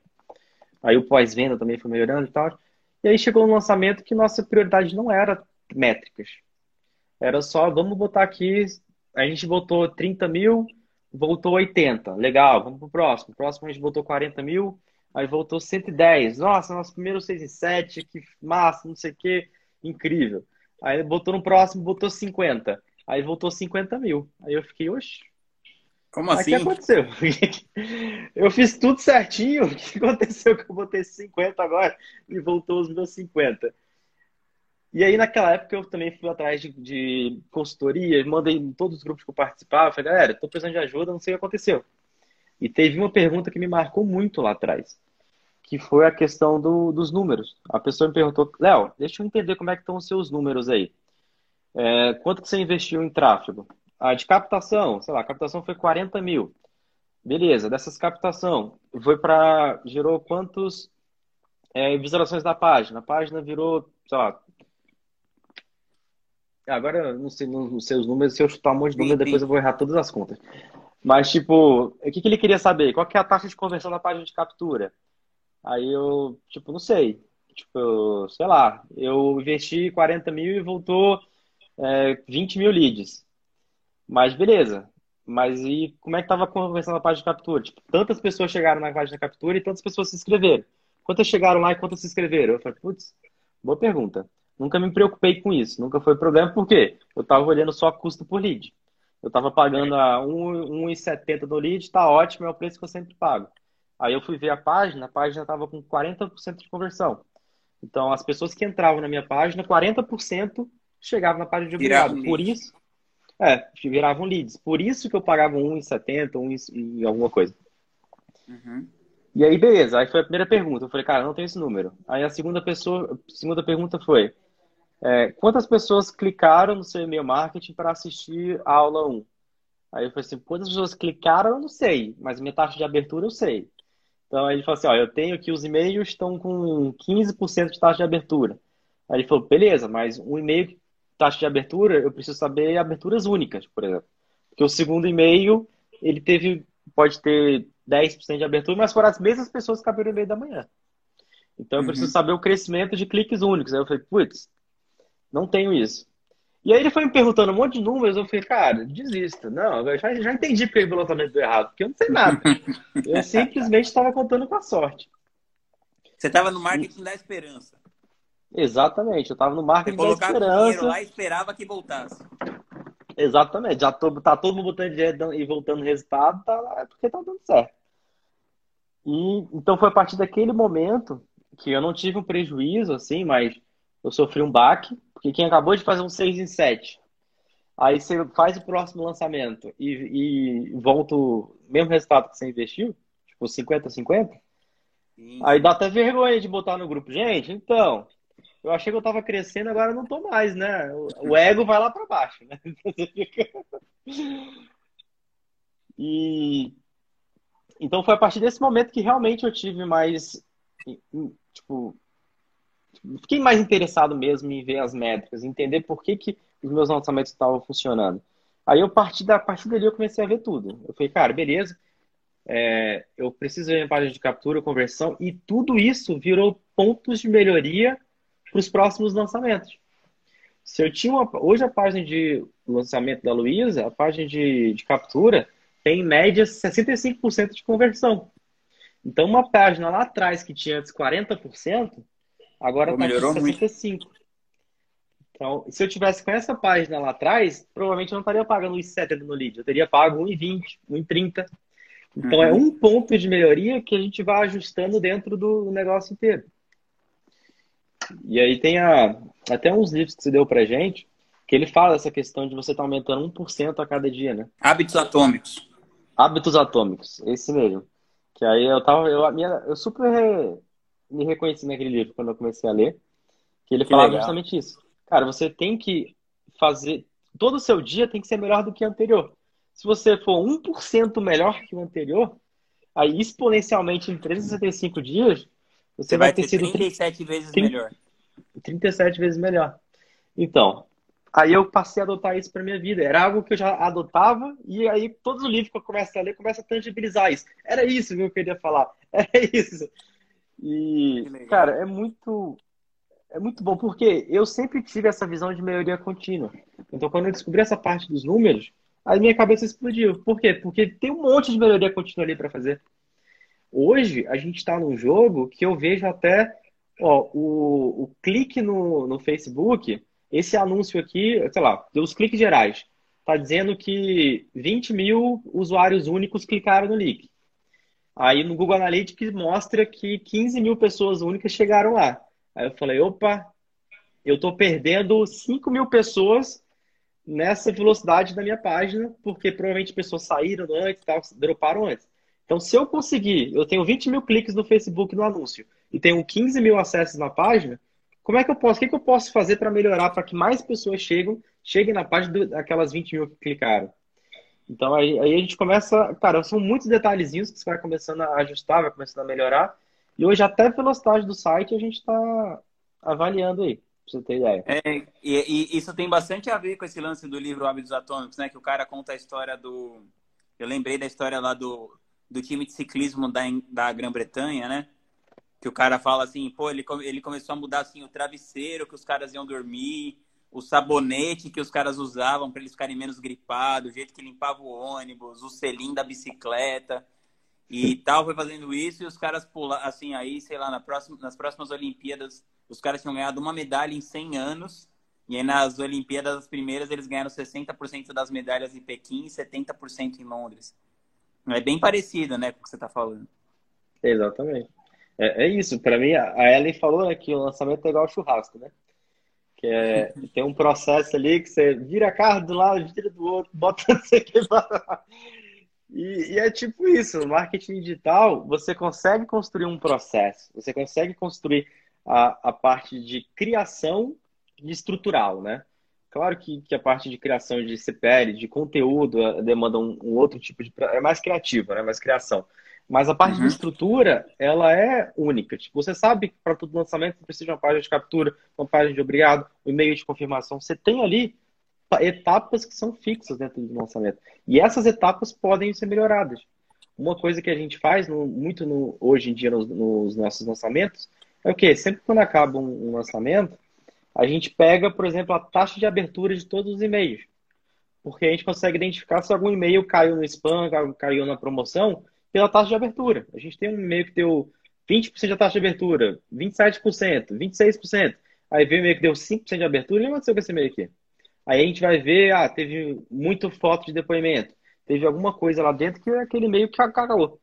Aí o pós-venda também foi melhorando e tal. E aí chegou um lançamento que nossa prioridade não era métricas. Era só, vamos botar aqui. A gente botou 30 mil, voltou 80. Legal, vamos pro próximo. próximo a gente botou 40 mil, aí voltou 110. Nossa, nosso primeiro 6 e 7, que massa, não sei o que, incrível. Aí botou no próximo, botou 50. Aí voltou 50 mil. Aí eu fiquei, oxe, como assim? O que aconteceu? <laughs> Eu fiz tudo certinho. O que aconteceu que eu botei 50 agora e voltou os meus 50? E aí, naquela época, eu também fui atrás de, de consultoria, mandei em todos os grupos que eu participava, falei, galera, estou precisando de ajuda, não sei o que aconteceu. E teve uma pergunta que me marcou muito lá atrás, que foi a questão do, dos números. A pessoa me perguntou, Léo, deixa eu entender como é que estão os seus números aí. É, quanto que você investiu em tráfego? A de captação, sei lá, a captação foi 40 mil. Beleza, dessas captação, foi para. gerou quantos é, visualizações da página? A página virou, sei lá. Agora não sei, não sei os números, se eu chutar um monte de números, depois eu vou errar todas as contas. Mas, tipo, o que, que ele queria saber? Qual que é a taxa de conversão da página de captura? Aí eu, tipo, não sei. Tipo, sei lá, eu investi 40 mil e voltou é, 20 mil leads. Mas beleza. Mas e como é que estava a conversão na página de captura? Tipo, tantas pessoas chegaram na página de captura e tantas pessoas se inscreveram. Quantas chegaram lá e quantas se inscreveram? Eu falei, putz, boa pergunta. Nunca me preocupei com isso. Nunca foi problema, por quê? Eu estava olhando só custo por lead. Eu estava pagando a 1,70 no lead, tá ótimo, é o preço que eu sempre pago. Aí eu fui ver a página, a página estava com 40% de conversão. Então, as pessoas que entravam na minha página, 40% chegavam na página de obrigado. Por isso, é, viravam leads. Por isso que eu pagava 1,70, 1 e alguma coisa. Uhum. E aí, beleza. Aí foi a primeira pergunta. Eu falei, cara, não tenho esse número. Aí a segunda pessoa, a segunda pergunta foi, é, quantas pessoas clicaram no seu e-mail marketing para assistir a aula 1? Aí eu falei assim, quantas pessoas clicaram, eu não sei, mas minha taxa de abertura eu sei. Então aí ele falou assim, ó, eu tenho aqui os e-mails estão com 15% de taxa de abertura. Aí ele falou, beleza, mas um e-mail taxa de abertura, eu preciso saber aberturas únicas, por exemplo. Porque o segundo e-mail, ele teve, pode ter 10% de abertura, mas foram as mesmas pessoas que abriram o e-mail da manhã. Então eu preciso uhum. saber o crescimento de cliques únicos. Aí eu falei, putz, não tenho isso. E aí ele foi me perguntando um monte de números, eu falei, cara, desista. Não, eu já, já entendi porque o pilotamento deu errado, porque eu não sei nada. <laughs> eu simplesmente estava contando com a sorte. Você estava no marketing da esperança. Exatamente, eu estava no marketing da esperança. lá e esperava que voltasse. Exatamente, já tô, tá todo mundo botando dinheiro e voltando resultado, tá, é porque tá dando certo. E, então foi a partir daquele momento que eu não tive um prejuízo, assim, mas eu sofri um baque, porque quem acabou de fazer um 6 em 7, aí você faz o próximo lançamento e, e volta o mesmo resultado que você investiu, tipo 50-50, aí dá até vergonha de botar no grupo. Gente, então, eu achei que eu tava crescendo, agora não tô mais, né? O ego vai lá para baixo, né? <laughs> E então foi a partir desse momento que realmente eu tive mais tipo fiquei mais interessado mesmo em ver as métricas, entender por que, que os meus lançamentos estavam funcionando. Aí eu parti da a partir dali eu comecei a ver tudo. Eu falei, cara, beleza. É, eu preciso ver a página de captura, conversão e tudo isso virou pontos de melhoria para os próximos lançamentos. Se eu tinha uma, hoje a página de lançamento da Luísa, a página de, de captura tem em média 65% de conversão. Então uma página lá atrás que tinha antes 40%, Agora está com 65. Muito. Então, se eu tivesse com essa página lá atrás, provavelmente eu não estaria pagando 1,70 no lead. Eu teria pago 1,20, 1,30. Então, é uhum. é um ponto de melhoria que a gente vai ajustando dentro do negócio inteiro. E aí tem a, até uns livros que você deu pra gente, que ele fala dessa questão de você estar tá aumentando 1% a cada dia, né? Hábitos atômicos. Hábitos atômicos, esse mesmo. Que aí eu tava, eu, minha, eu super me reconheci naquele livro quando eu comecei a ler, que ele que falava legal. justamente isso. Cara, você tem que fazer. Todo o seu dia tem que ser melhor do que o anterior. Se você for 1% melhor que o anterior, aí exponencialmente em 365 dias, você, você vai, vai, ter, ter sido 37 vezes 30, melhor. 37 vezes melhor. Então, aí eu passei a adotar isso para minha vida. Era algo que eu já adotava e aí todos os livros que eu começo a ler começa a tangibilizar isso. Era isso que eu queria falar. <laughs> Era isso. E, cara, é muito é muito bom, porque eu sempre tive essa visão de melhoria contínua. Então, quando eu descobri essa parte dos números, a minha cabeça explodiu. Por quê? Porque tem um monte de melhoria contínua ali para fazer. Hoje, a gente está num jogo que eu vejo até ó, o, o clique no, no Facebook, esse anúncio aqui, sei lá, os cliques gerais. Está dizendo que 20 mil usuários únicos clicaram no link. Aí no Google Analytics mostra que 15 mil pessoas únicas chegaram lá. Aí eu falei, opa, eu estou perdendo 5 mil pessoas nessa velocidade da minha página, porque provavelmente pessoas saíram antes, tal, droparam antes. Então, se eu conseguir, eu tenho 20 mil cliques no Facebook no anúncio e tenho 15 mil acessos na página, como é que eu posso, o que, que eu posso fazer para melhorar, para que mais pessoas cheguem, cheguem na página daquelas 20 mil que clicaram? Então aí, aí a gente começa, cara, são muitos detalhezinhos que você vai começando a ajustar, vai começando a melhorar. E hoje até a velocidade do site a gente está avaliando aí, pra você ter ideia. É, e, e, isso tem bastante a ver com esse lance do livro Hábitos Atômicos, né? Que o cara conta a história do. Eu lembrei da história lá do, do time de ciclismo da, da Grã-Bretanha, né? Que o cara fala assim, pô, ele, ele começou a mudar assim, o travesseiro que os caras iam dormir, o sabonete que os caras usavam para eles ficarem menos gripados, o jeito que limpava o ônibus, o selim da bicicleta e tal, foi fazendo isso e os caras pularam, assim, aí, sei lá, na próxima, nas próximas Olimpíadas, os caras tinham ganhado uma medalha em 100 anos e aí nas Olimpíadas as primeiras eles ganharam 60% das medalhas em Pequim e 70% em Londres. É bem parecido, né, com o que você está falando. Exatamente. É, é isso, para mim, a Ellen falou né, que o lançamento é igual churrasco, né? Que é, <laughs> tem um processo ali que você vira a carro do lado, vira do outro, bota <laughs> não sei o que. E, e, é tipo isso, no marketing digital, você consegue construir um processo, você consegue construir a, a parte de criação de estrutural, né? Claro que, que a parte de criação de CPL, de conteúdo, eh, demanda um, um outro tipo de... é mais criativa, né? Mais criação. Mas a parte uhum. de estrutura, ela é única. Tipo, você sabe que para todo lançamento você precisa de uma página de captura, uma página de obrigado, um e-mail de confirmação. Você tem ali etapas que são fixas dentro do lançamento. E essas etapas podem ser melhoradas. Uma coisa que a gente faz no, muito no, hoje em dia nos, nos, nossos lançamentos é o quê? Sempre quando acaba um, um lançamento, a gente pega, por exemplo, a taxa de abertura de todos os e-mails. Porque a gente consegue identificar se algum e-mail caiu no spam, caiu na promoção, pela taxa de abertura. A gente tem um e-mail que deu 20% de taxa de abertura, 27%, 26%. Aí veio um e-mail que deu 5% de abertura. E o que aconteceu com esse e-mail aqui? Aí a gente vai ver, ah, teve muito foto de depoimento. Teve alguma coisa lá dentro que é aquele e-mail que cagou.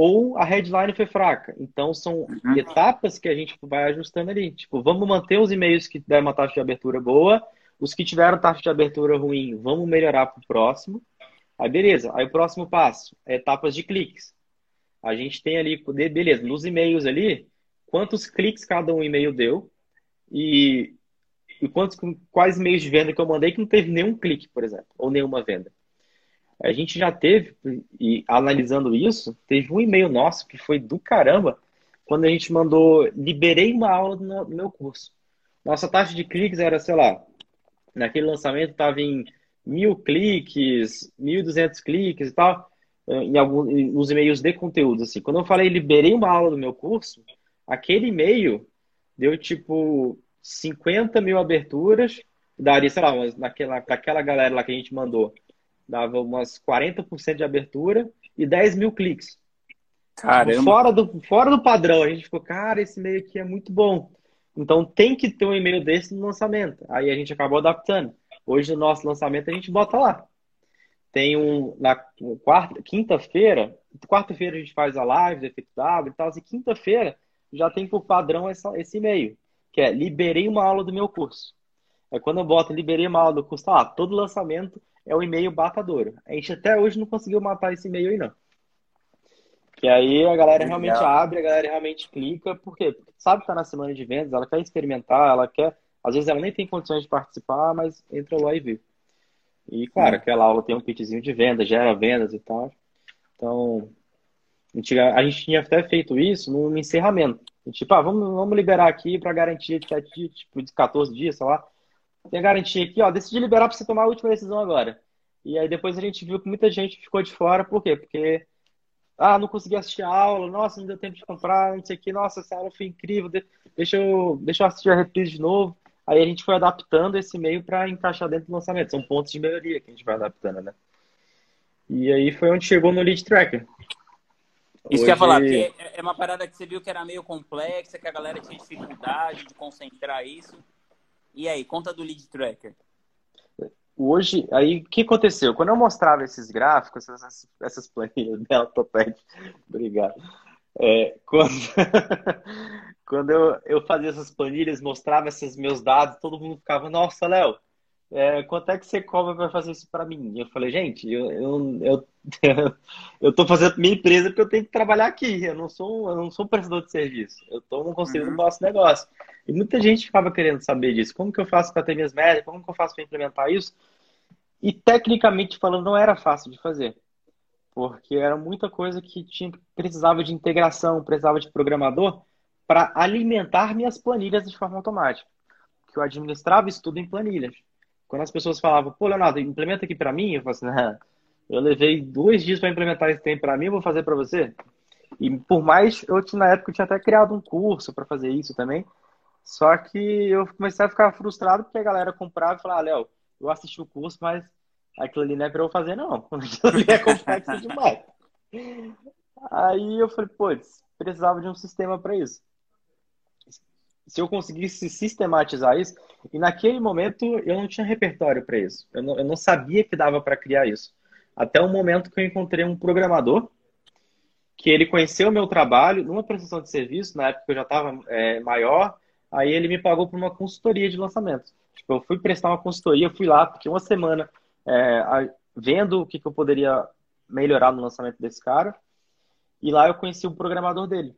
Ou a headline foi fraca. Então são uhum. etapas que a gente vai ajustando ali. Tipo, vamos manter os e-mails que deram uma taxa de abertura boa. Os que tiveram taxa de abertura ruim, vamos melhorar para o próximo. Aí, beleza. Aí, o próximo passo é etapas de cliques. A gente tem ali, beleza, nos e-mails ali, quantos cliques cada um e-mail deu e, e quantos, quais e-mails de venda que eu mandei que não teve nenhum clique, por exemplo, ou nenhuma venda. A gente já teve, e analisando isso, teve um e-mail nosso que foi do caramba, quando a gente mandou, liberei uma aula no meu curso. Nossa taxa de cliques era, sei lá, naquele lançamento estava em mil cliques, mil duzentos cliques e tal, em alguns nos e-mails de conteúdo. Assim. Quando eu falei liberei uma aula do meu curso, aquele e-mail deu tipo 50 mil aberturas, daria, sei lá, naquela, para aquela galera lá que a gente mandou, dava umas 40% de abertura e 10 mil cliques. Caramba. Fora do, fora do padrão, a gente ficou, cara, esse e-mail aqui é muito bom. Então tem que ter um e-mail desse no lançamento. Aí a gente acabou adaptando. Hoje, no nosso lançamento, a gente bota lá. Tem um. Na quarta, quinta-feira, quarta-feira a gente faz a live do efeito W e tal, e quinta-feira já tem por padrão essa, esse e-mail, que é liberei uma aula do meu curso. É quando eu boto liberei uma aula do curso, tá lá, todo lançamento é o e-mail batadouro. A gente até hoje não conseguiu matar esse e-mail aí, não. Que aí a galera realmente abre, a galera realmente clica, por quê? Porque sabe que tá na semana de vendas, ela quer experimentar, ela quer às vezes ela nem tem condições de participar, mas entra lá e vê. E, claro, aquela aula tem um kitzinho de venda, gera vendas e tal. Então, a gente tinha até feito isso no encerramento. Tipo, ah, vamos, vamos liberar aqui para garantia de 7 dias, tipo, de 14 dias, sei lá. Tem a garantia aqui, ó, decidi liberar para você tomar a última decisão agora. E aí depois a gente viu que muita gente ficou de fora, por quê? Porque, ah, não consegui assistir a aula, nossa, não deu tempo de comprar, não sei o que, nossa, essa aula foi incrível, deixa eu, deixa eu assistir a reprise de novo. Aí a gente foi adaptando esse meio para encaixar dentro do lançamento. São pontos de melhoria que a gente vai adaptando, né? E aí foi onde chegou no lead tracker. Isso Hoje... que ia falar, porque é uma parada que você viu que era meio complexa, que a galera tinha dificuldade de concentrar isso. E aí, conta do lead tracker. Hoje, aí, o que aconteceu? Quando eu mostrava esses gráficos, essas, essas planilhas <laughs> dela, Topete, obrigado. É, quando, <laughs> quando eu, eu fazia essas planilhas, mostrava esses meus dados, todo mundo ficava, nossa, Léo, é, quanto é que você cobra para fazer isso para mim? Eu falei, gente, eu, eu, eu, <laughs> eu tô fazendo minha empresa porque eu tenho que trabalhar aqui, eu não sou, eu não sou prestador de serviço, eu estou no conselho uhum. do nosso negócio. E muita gente ficava querendo saber disso, como que eu faço para ter minhas médias, como que eu faço para implementar isso? E tecnicamente falando, não era fácil de fazer porque era muita coisa que tinha, precisava de integração, precisava de programador para alimentar minhas planilhas de forma automática. Que eu administrava isso tudo em planilhas. Quando as pessoas falavam, pô, Leonardo, implementa aqui para mim, eu falei assim, eu levei dois dias para implementar isso para mim, eu vou fazer para você. E por mais, eu na época eu tinha até criado um curso para fazer isso também. Só que eu comecei a ficar frustrado porque a galera comprava e falava, ah, Léo, eu assisti o curso, mas aquilo ali não é pra eu fazer, não. <laughs> Aquilo ali é complexo demais. Aí eu falei, putz, precisava de um sistema para isso. Se eu conseguisse sistematizar isso, e naquele momento eu não tinha repertório para isso. Eu não, eu não sabia que dava para criar isso. Até o momento que eu encontrei um programador que ele conheceu o meu trabalho numa prestação de serviço, na época eu já estava é, maior, aí ele me pagou por uma consultoria de lançamento. Tipo, eu fui prestar uma consultoria, fui lá, porque uma semana é, vendo o que, que, eu poderia melhorar no lançamento desse cara. E lá eu conheci o programador dele.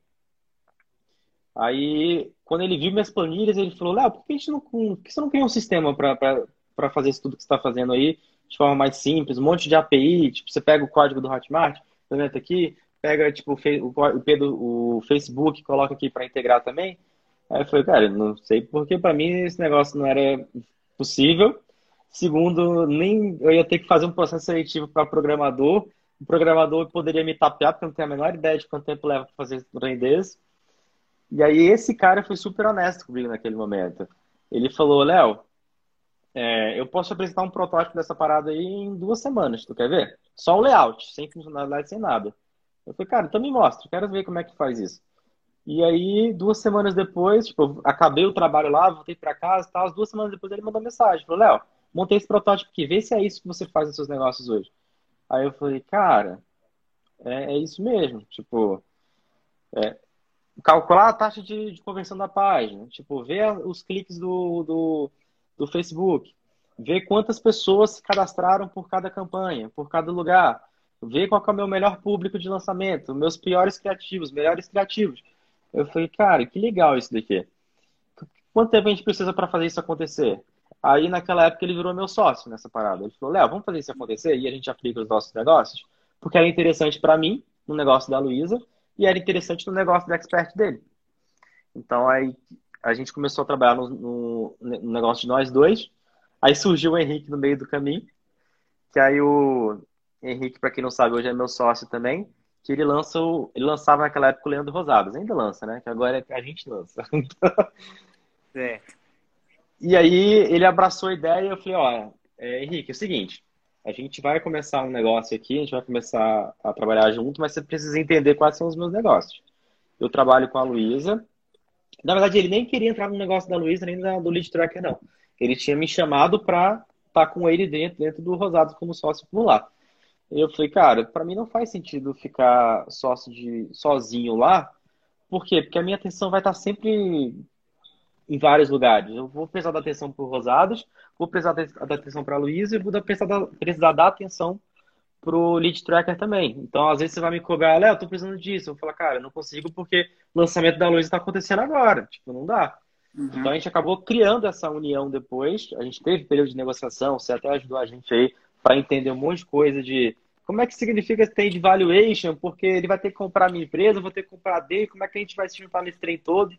Aí, quando ele viu minhas planilhas, ele falou: Léo, por que, por que você não cria um sistema para fazer isso tudo que você está fazendo aí de forma mais simples? Um monte de API, tipo, você pega o código do Hotmart, implementa aqui, pega tipo, o o Facebook, coloca aqui para integrar também. Aí eu falei, cara, não sei porque para mim esse negócio não era possível. Segundo, nem eu ia ter que fazer um processo seletivo para programador. O programador poderia me tapear, porque eu não tenho a menor ideia de quanto tempo leva para fazer um trem desse. E aí esse cara foi super honesto comigo naquele momento. Ele falou, Léo, é, eu posso apresentar um protótipo dessa parada aí em duas semanas, tu quer ver? Só o layout, sem funcionalidade, sem nada. Eu falei, cara, então me mostra, quero ver como é que faz isso. E aí, duas semanas depois, tipo, acabei o trabalho lá, voltei para casa e tal. As duas semanas depois ele mandou mensagem, falou, Léo, montei esse protótipo aqui, vê se é isso que você faz nos seus negócios hoje. Aí eu falei, cara, é, é isso mesmo. Tipo, é, calcular a taxa de, de, conversão da página, tipo, ver os cliques do, do, do Facebook, ver quantas pessoas se cadastraram por cada campanha, por cada lugar, ver qual é o meu melhor público de lançamento, meus piores criativos, melhores criativos. Eu falei, cara, que legal isso daqui. Quanto tempo a gente precisa para fazer isso acontecer? Aí, naquela época, ele virou meu sócio nessa parada. Ele falou, Léo, vamos fazer isso acontecer e a gente aplica os nossos negócios? Porque era interessante para mim, no negócio da Luísa, e era interessante no negócio do expert dele. Então, aí a gente começou a trabalhar no, no, no negócio de nós dois. Aí surgiu o Henrique no meio do caminho, que aí o Henrique, para quem não sabe, hoje é meu sócio também, que ele lança o, ele lançava naquela época o Leandro Rosadas, ainda lança, né? Que agora é a gente lança. <laughs> é. E aí ele abraçou a ideia e eu falei, ó, é, Henrique, é o seguinte, a gente vai começar um negócio aqui, a gente vai começar a trabalhar junto, mas você precisa entender quais são os meus negócios. Eu trabalho com a Luísa. Na verdade, ele nem queria entrar no negócio da Luísa, nem da, do Lead Tracker, não. Ele tinha me chamado para estar tá com ele dentro, dentro do Rosados como sócio por lá. Eu falei, cara, para mim não faz sentido ficar sócio de, sozinho lá. Por quê? Porque a minha atenção vai estar tá sempre em vários lugares. Eu vou precisar dar atenção para Rosados, vou precisar dar atenção para Luísa e vou precisar, dar, precisar dar atenção para o lead tracker também. Então, às vezes você vai me cobrar, Léo, eu tô precisando disso. Eu vou falar, cara, eu não consigo porque o lançamento da Luísa está acontecendo agora. Tipo, não dá. Uhum. Então, a gente acabou criando essa união depois. A gente teve período de negociação, você até ajudou a gente aí para entender um monte de coisa de como é que significa que tem de valuation, porque ele vai ter que comprar a minha empresa, eu vou ter que comprar dele, como é que a gente vai se juntar nesse trem todo.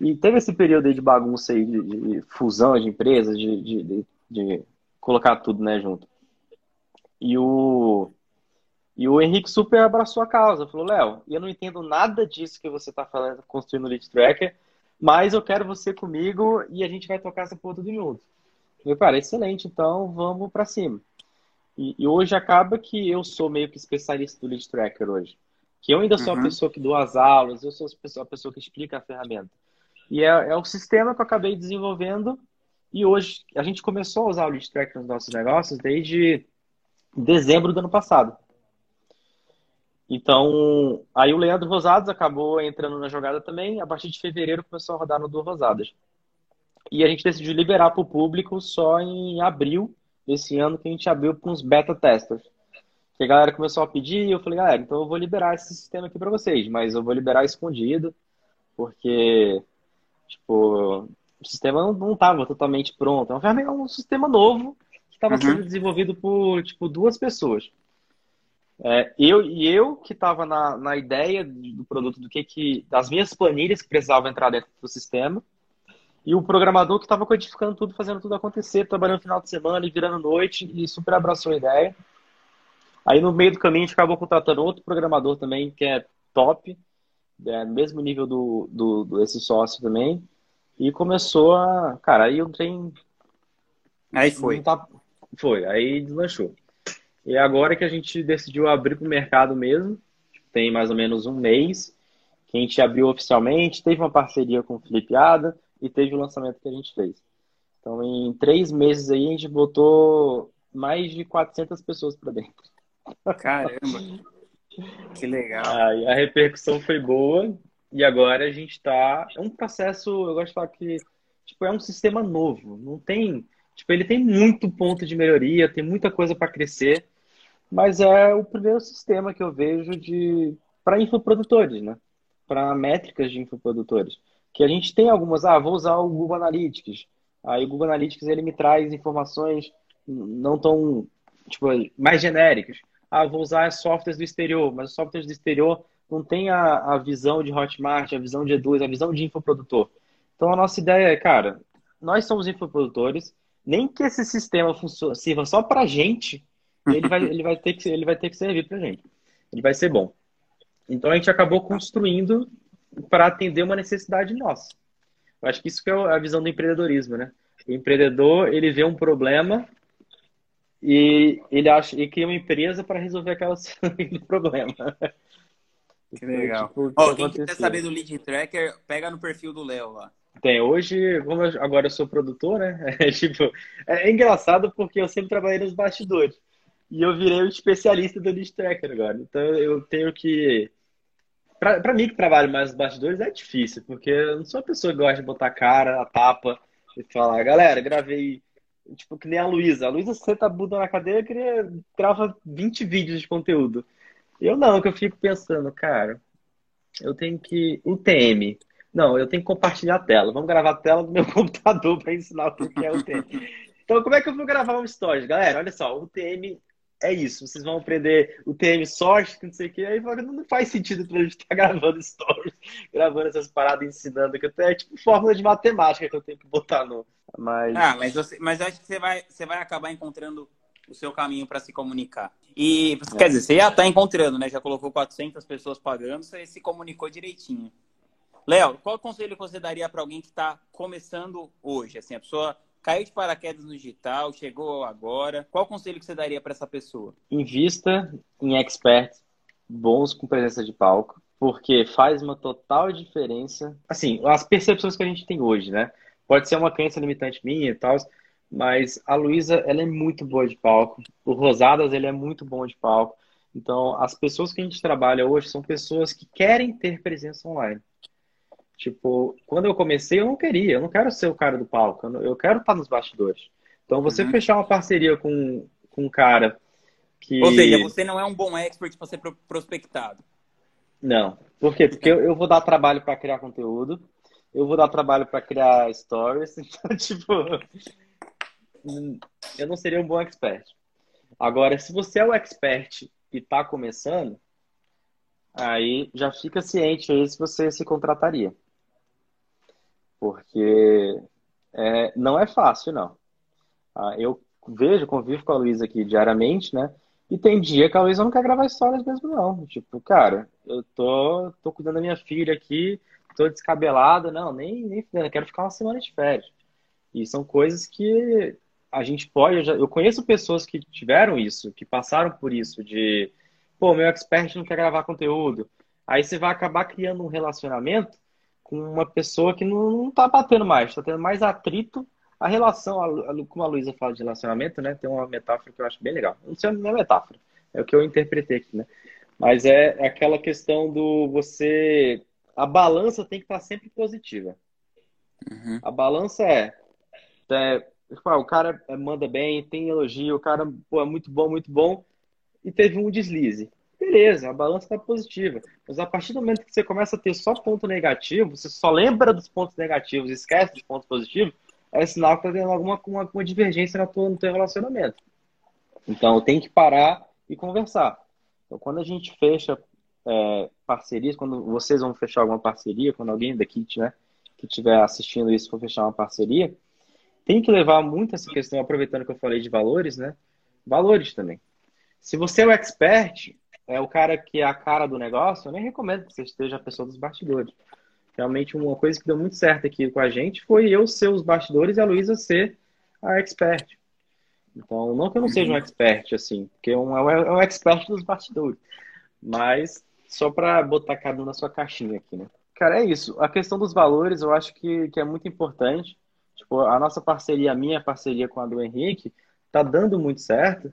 E teve esse período aí de bagunça aí, de, de fusão de empresas, de, de, de, colocar tudo né, junto. E o, e o Henrique super abraçou a causa. Falou, Léo, eu não entendo nada disso que você está falando, construindo o Lead Tracker, mas eu quero você comigo e a gente vai tocar essa porra tudo junto. Eu falei, excelente, então vamos para cima. E, e, hoje acaba que eu sou meio que especialista do Lead Tracker hoje. Que eu ainda sou uhum. a pessoa que dou as aulas, eu sou a pessoa que explica a ferramenta. E é, é o sistema que eu acabei desenvolvendo. E hoje a gente começou a usar o lead tracker nos nossos negócios desde dezembro do ano passado. Então, aí o Leandro Rosados acabou entrando na jogada também. A partir de fevereiro começou a rodar no do Rosadas. E a gente decidiu liberar para o público só em abril desse ano, que a gente abriu para uns beta testers. Que a galera começou a pedir, e eu falei, galera, então eu vou liberar esse sistema aqui para vocês, mas eu vou liberar escondido, porque Tipo, o sistema não estava totalmente pronto. É um sistema novo que estava uhum. sendo desenvolvido por tipo duas pessoas. É, eu e eu que estava na, na ideia do produto, do que que das minhas planilhas que precisavam entrar dentro do sistema, e o programador que estava codificando tudo, fazendo tudo acontecer, trabalhando no final de semana e virando noite e super abraçou a ideia. Aí no meio do caminho a gente acabou contratando outro programador também que é top, é, mesmo nível do, do, do, esse sócio também. E começou a. Cara, aí o trem. Aí foi. Tá... Foi, aí deslanchou. E agora que a gente decidiu abrir para o mercado mesmo, tem mais ou menos um mês, que a gente abriu oficialmente, teve uma parceria com o Felipe Ada e teve o lançamento que a gente fez. Então, em três meses aí, a gente botou mais de 400 pessoas para dentro. Caramba! Que legal. Aí a repercussão foi boa e agora a gente está. É um processo, eu gosto de falar que tipo, é um sistema novo. Não tem. Tipo, ele tem muito ponto de melhoria, tem muita coisa para crescer. mas é o primeiro sistema que eu vejo de para infoprodutores, né? Para métricas de infoprodutores. Que a gente tem algumas, ah, vou usar o Google Analytics. Aí o Google Analytics ele me traz informações não tão tipo, mais genéricas. Ah, vou usar softwares do exterior, mas os softwares do exterior não tem a, a visão de Hotmart, a visão de E2, a visão de infoprodutor. Então a nossa ideia é, cara, nós somos infoprodutores, nem que esse sistema sirva só para gente, ele vai, ele, vai ter que, ele vai ter que servir para gente. Ele vai ser bom. Então a gente acabou construindo para atender uma necessidade nossa. Eu acho que isso que é a visão do empreendedorismo, né? O empreendedor, ele vê um problema e ele acha e cria uma empresa para resolver aquele <laughs> problema. Que legal. Tipo, oh, quem quiser saber do Lead Tracker, pega no perfil do Léo lá. Tem. Hoje, como eu, agora eu sou produtor, né? <laughs> É, tipo, é, engraçado porque eu sempre trabalhei nos bastidores. E eu virei o um especialista do Lead Tracker agora. Então eu tenho que. Para mim que trabalho mais nos bastidores é difícil, porque eu não sou uma pessoa que gosta de botar a cara, a tapa e falar, galera, gravei. Tipo, que nem a Luísa. A Luísa senta a bunda na cadeira e grava 20 vídeos de conteúdo. Eu não, que eu fico pensando, cara, eu tenho que. UTM. Não, eu tenho que compartilhar a tela. Vamos gravar a tela do meu <laughs> computador para ensinar o que é UTM. Então, como é que eu vou gravar um stories? Galera, olha só, UTM é isso. Vocês vão aprender o TM Source, não sei o que. Aí não faz sentido pra gente estar tá <laughs> gravando stories, gravando essas paradas, ensinando, que é tipo fórmula de matemática que eu tenho que botar no. Mas, ah, mas, você, mas acho que você vai, você vai acabar encontrando o seu caminho para se comunicar. E, quer dizer, você já está encontrando, né? Já colocou 400 pessoas pagando, você se comunicou direitinho. Léo, qual conselho você daria para alguém que está começando hoje? Assim, a pessoa caiu de paraquedas no digital, chegou agora. Qual conselho que você daria para essa pessoa? Invista em experts bons com presença de palco, porque faz uma total diferença. Assim, as percepções que a gente tem hoje, né? Pode ser uma crença limitante minha e tal, mas a Luísa, ela é muito boa de palco. O Rosadas, ele é muito bom de palco. Então, as pessoas que a gente trabalha hoje são pessoas que querem ter presença online. Tipo, quando eu comecei, eu não queria. Eu não quero ser o cara do palco. Eu quero estar nos bastidores. Então, você uhum. fechar uma parceria com, com um cara que... Ou seja, você não é um bom expert para ser prospectado. Não. Por quê? Porque eu, eu vou dar trabalho para criar conteúdo. Eu vou dar trabalho para criar stories. <laughs> Então, tipo eu não seria um bom expert. Agora, se você é o expert e está começando, aí já fica ciente aí se você se contrataria. Porque é, não é fácil, não. Ah, eu vejo, convivo com a Luísa aqui diariamente, né? E tem dia que a Luísa não quer gravar histórias mesmo, não. Tipo, cara, eu tô, tô cuidando da minha filha aqui, tô descabelada, não, nem, nem quero ficar uma semana de férias. E são coisas que a gente pode. Eu, já, eu, conheço pessoas que tiveram isso, que passaram por isso, de pô, meu expert não quer gravar conteúdo. Aí você vai acabar criando um relacionamento com uma pessoa que não, não tá batendo mais, está tendo mais atrito. A relação, como a Luísa fala de relacionamento, né? Tem uma metáfora que eu acho bem legal. Não sei, não é metáfora, é o que eu interpretei aqui, né? Mas é, aquela questão do você. A balança tem que estar sempre positiva. Uhum. A balança é, é Tipo, ah, o cara manda bem, tem elogio, o cara pô, é muito bom, muito bom, e teve um deslize. Beleza, a balança está positiva. Mas a partir do momento que você começa a ter só ponto negativo, você só lembra dos pontos negativos e esquece dos pontos positivos, é sinal que está tendo alguma uma, uma divergência no teu, no teu relacionamento. Então, tem que parar e conversar. Então, quando a gente fecha é, parcerias, quando vocês vão fechar alguma parceria, quando alguém daqui né, que estiver assistindo isso for fechar uma parceria, tem que levar muito essa questão, aproveitando que eu falei de valores, né? Valores também. Se você é o expert, é o cara que é a cara do negócio, eu nem recomendo que você esteja a pessoa dos bastidores. Realmente, uma coisa que deu muito certo aqui com a gente foi eu ser os bastidores e a Luísa ser a expert. Então, não que eu não seja um expert, assim, porque é um, é um expert dos bastidores. Mas, só para botar cada um na sua caixinha aqui, né? Cara, é isso. A questão dos valores eu acho que, que é muito importante. Tipo, a nossa parceria, a minha parceria com a do Henrique, tá dando muito certo,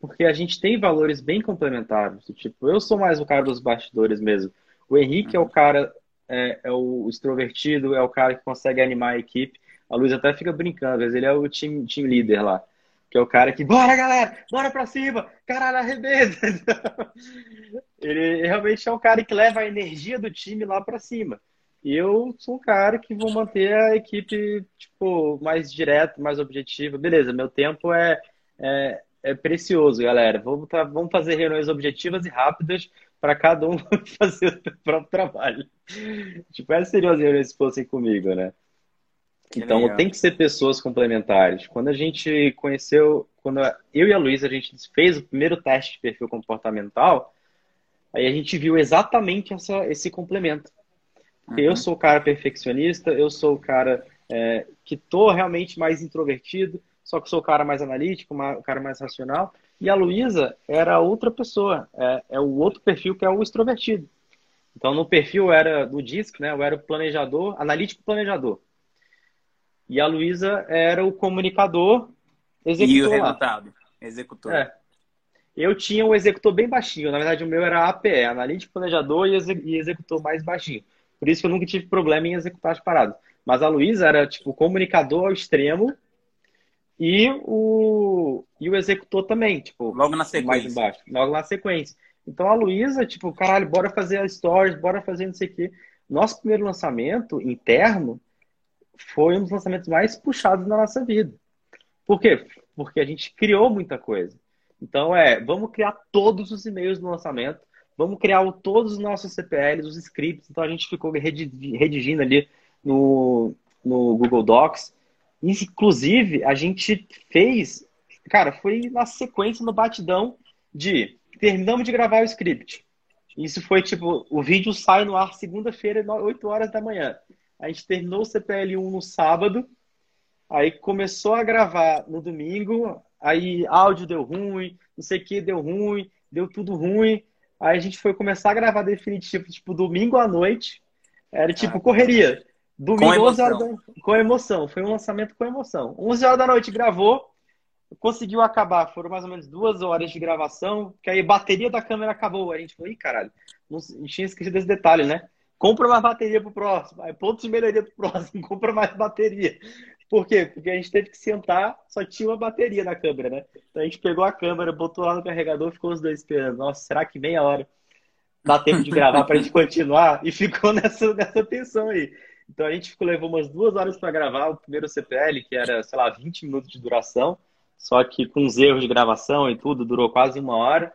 porque a gente tem valores bem complementares. Tipo, eu sou mais o cara dos bastidores mesmo. O Henrique é o cara, é, é o extrovertido, é o cara que consegue animar a equipe. A Luiz até fica brincando, às vezes ele é o team, team leader lá. que é o cara que, bora galera, bora pra cima, caralho, arrebenta. <laughs> ele realmente é um cara que leva a energia do time lá pra cima. E eu sou um cara que vou manter a equipe, tipo, mais direto, mais objetiva. Beleza, meu tempo é, é, é precioso, galera. Vamos, tá, vamos fazer reuniões objetivas e rápidas para cada um <laughs> fazer o seu próprio trabalho. Tipo, essas seriam as reuniões se fossem comigo, né? Então, legal. tem que ser pessoas complementares. Quando a gente conheceu, quando eu e a Luísa, a gente fez o primeiro teste de perfil comportamental, aí a gente viu exatamente essa, esse complemento. Porque uhum. eu sou o cara perfeccionista, eu sou o cara é, que tô realmente mais introvertido, só que sou o cara mais analítico, o cara mais racional. E a Luísa era outra pessoa, é, é, o outro perfil que é o extrovertido. Então, no perfil era do DISC, né? Eu era o planejador, analítico planejador. E a Luísa era o comunicador executor. E o resultado, executor. É. Eu tinha o executor bem baixinho. Na verdade, o meu era APE, analítico, planejador e executor mais baixinho. Por isso que eu nunca tive problema em executar as paradas. Mas a Luísa era, tipo, comunicador ao extremo e o, e o executor também, tipo. Logo na sequência. Mais embaixo. Logo na sequência. Então a Luísa, tipo, caralho, bora fazer as stories, bora fazer não sei o quê. Nosso primeiro lançamento interno foi um dos lançamentos mais puxados na nossa vida. Por quê? Porque a gente criou muita coisa. Então, é, vamos criar todos os e-mails do lançamento, vamos criar todos os nossos CPLs, os scripts. Então, a gente ficou redigindo ali no, no Google Docs. Inclusive, a gente fez, cara, foi na sequência, no batidão de terminamos de gravar o script. Isso foi tipo, o vídeo sai no ar segunda-feira, 8 horas da manhã. A gente terminou o CPL1 no sábado, aí começou a gravar no domingo, aí áudio deu ruim, não sei o que deu ruim, deu tudo ruim. Aí a gente foi começar a gravar definitivo, tipo, domingo à noite. Era tipo correria. Domingo, com 11 horas da... Com emoção. Foi um lançamento com emoção. 11 horas da noite gravou, conseguiu acabar. Foram mais ou menos duas horas de gravação, que aí a bateria da câmera acabou. Aí a gente falou, ih, caralho, não tinha esquecido desse detalhe, né? compra mais bateria pro próximo. Aí, pontos de melhoria pro próximo, <laughs> compra mais bateria. Por quê? Porque a gente teve que sentar, só tinha uma bateria na câmera, né? Então a gente pegou a câmera, botou lá no carregador, ficou os dois esperando. Nossa, será que meia hora dá tempo de gravar pra gente continuar? E ficou <laughs> nessa, nessa tensão aí. Então a gente ficou, levou umas duas horas para gravar o primeiro CPL, que era, sei lá, 20 minutos de duração. Só que com os erros de gravação e tudo, durou quase uma hora.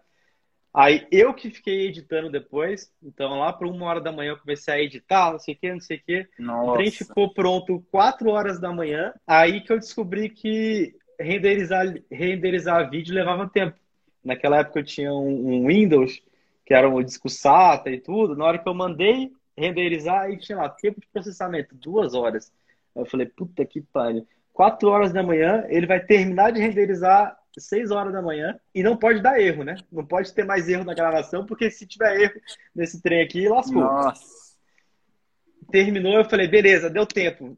Aí eu que fiquei editando depois. Então lá para uma hora da manhã eu comecei a editar, não sei o que, não sei o que. O trem ficou pronto quatro horas da manhã. Aí que eu descobri que renderizar, renderizar vídeo levava tempo. Naquela época eu tinha um, um Windows, que era um disco SATA e tudo. Na hora que eu mandei renderizar, aí tinha lá tempo de processamento, duas horas. Eu falei, puta que pariu. Quatro horas da manhã, ele vai terminar de renderizar 6 horas da manhã e não pode dar erro, né? Não pode ter mais erro na gravação, porque se tiver erro nesse trem aqui, lascou. Nossa. Terminou, eu falei, beleza, deu tempo.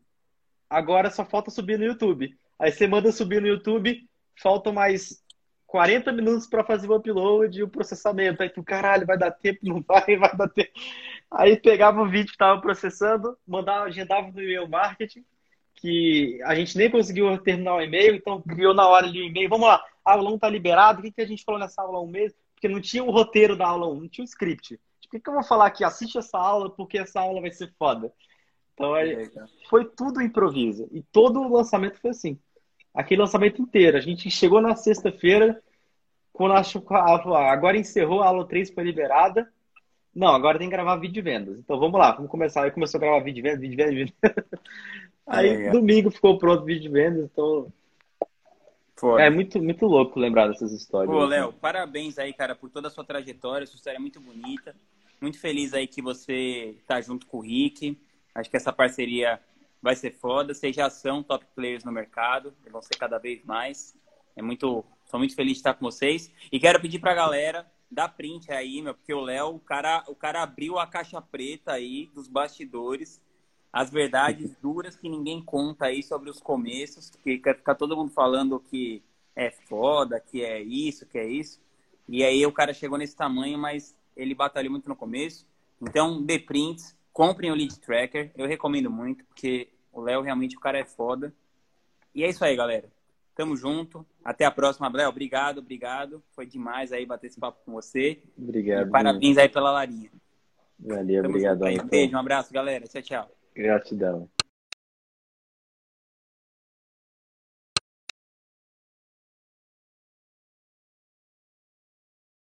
Agora só falta subir no YouTube. Aí você manda subir no YouTube, faltam mais 40 minutos para fazer o upload e o processamento. Aí tu, caralho, vai dar tempo? Não vai, <laughs> vai dar tempo. Aí pegava o vídeo que tava processando, mandava, agendava no e-mail marketing, que a gente nem conseguiu terminar o e-mail, então criou na hora ali o e-mail. Vamos lá, a aula 1 tá liberado. O que, que a gente falou nessa aula 1 mesmo? Porque não tinha o roteiro da aula 1, não tinha o script. Tipo, o que, que eu vou falar aqui? Assiste essa aula porque essa aula vai ser foda. Então é, foi tudo improviso. E todo o lançamento foi assim. Aquele lançamento inteiro. A gente chegou na sexta-feira, quando acho agora encerrou a aula 3 foi liberada. Não, agora tem que gravar vídeo de vendas. Então vamos lá, vamos começar. Aí começou a gravar vídeo de vendas, vídeo de vendas, vídeo de vendas. <laughs> Aí é, domingo ficou pronto o vídeo de vendas, então. Foda. É muito, muito louco lembrar dessas histórias. Pô, Léo, parabéns aí, cara, por toda a sua trajetória. Sua história é muito bonita. Muito feliz aí que você tá junto com o Rick. Acho que essa parceria vai ser foda. Vocês já são top players no mercado. Vão ser cada vez mais. É muito. Sou muito feliz de estar com vocês. E quero pedir pra galera dar print aí, meu, porque o Léo, o cara, o cara abriu a caixa preta aí dos bastidores as verdades duras que ninguém conta aí sobre os começos, que ficar todo mundo falando que é foda, que é isso, que é isso. E aí o cara chegou nesse tamanho, mas ele batalhou muito no começo. Então, dê prints, comprem o Lead Tracker, eu recomendo muito, porque o Léo realmente o cara é foda. E é isso aí, galera. Tamo junto. Até a próxima, Abel. Obrigado, obrigado. Foi demais aí bater esse papo com você. Obrigado. E parabéns aí pela Larinha. Valeu, obrigado. Um beijo, um abraço, galera. Tchau, tchau. Gratidão.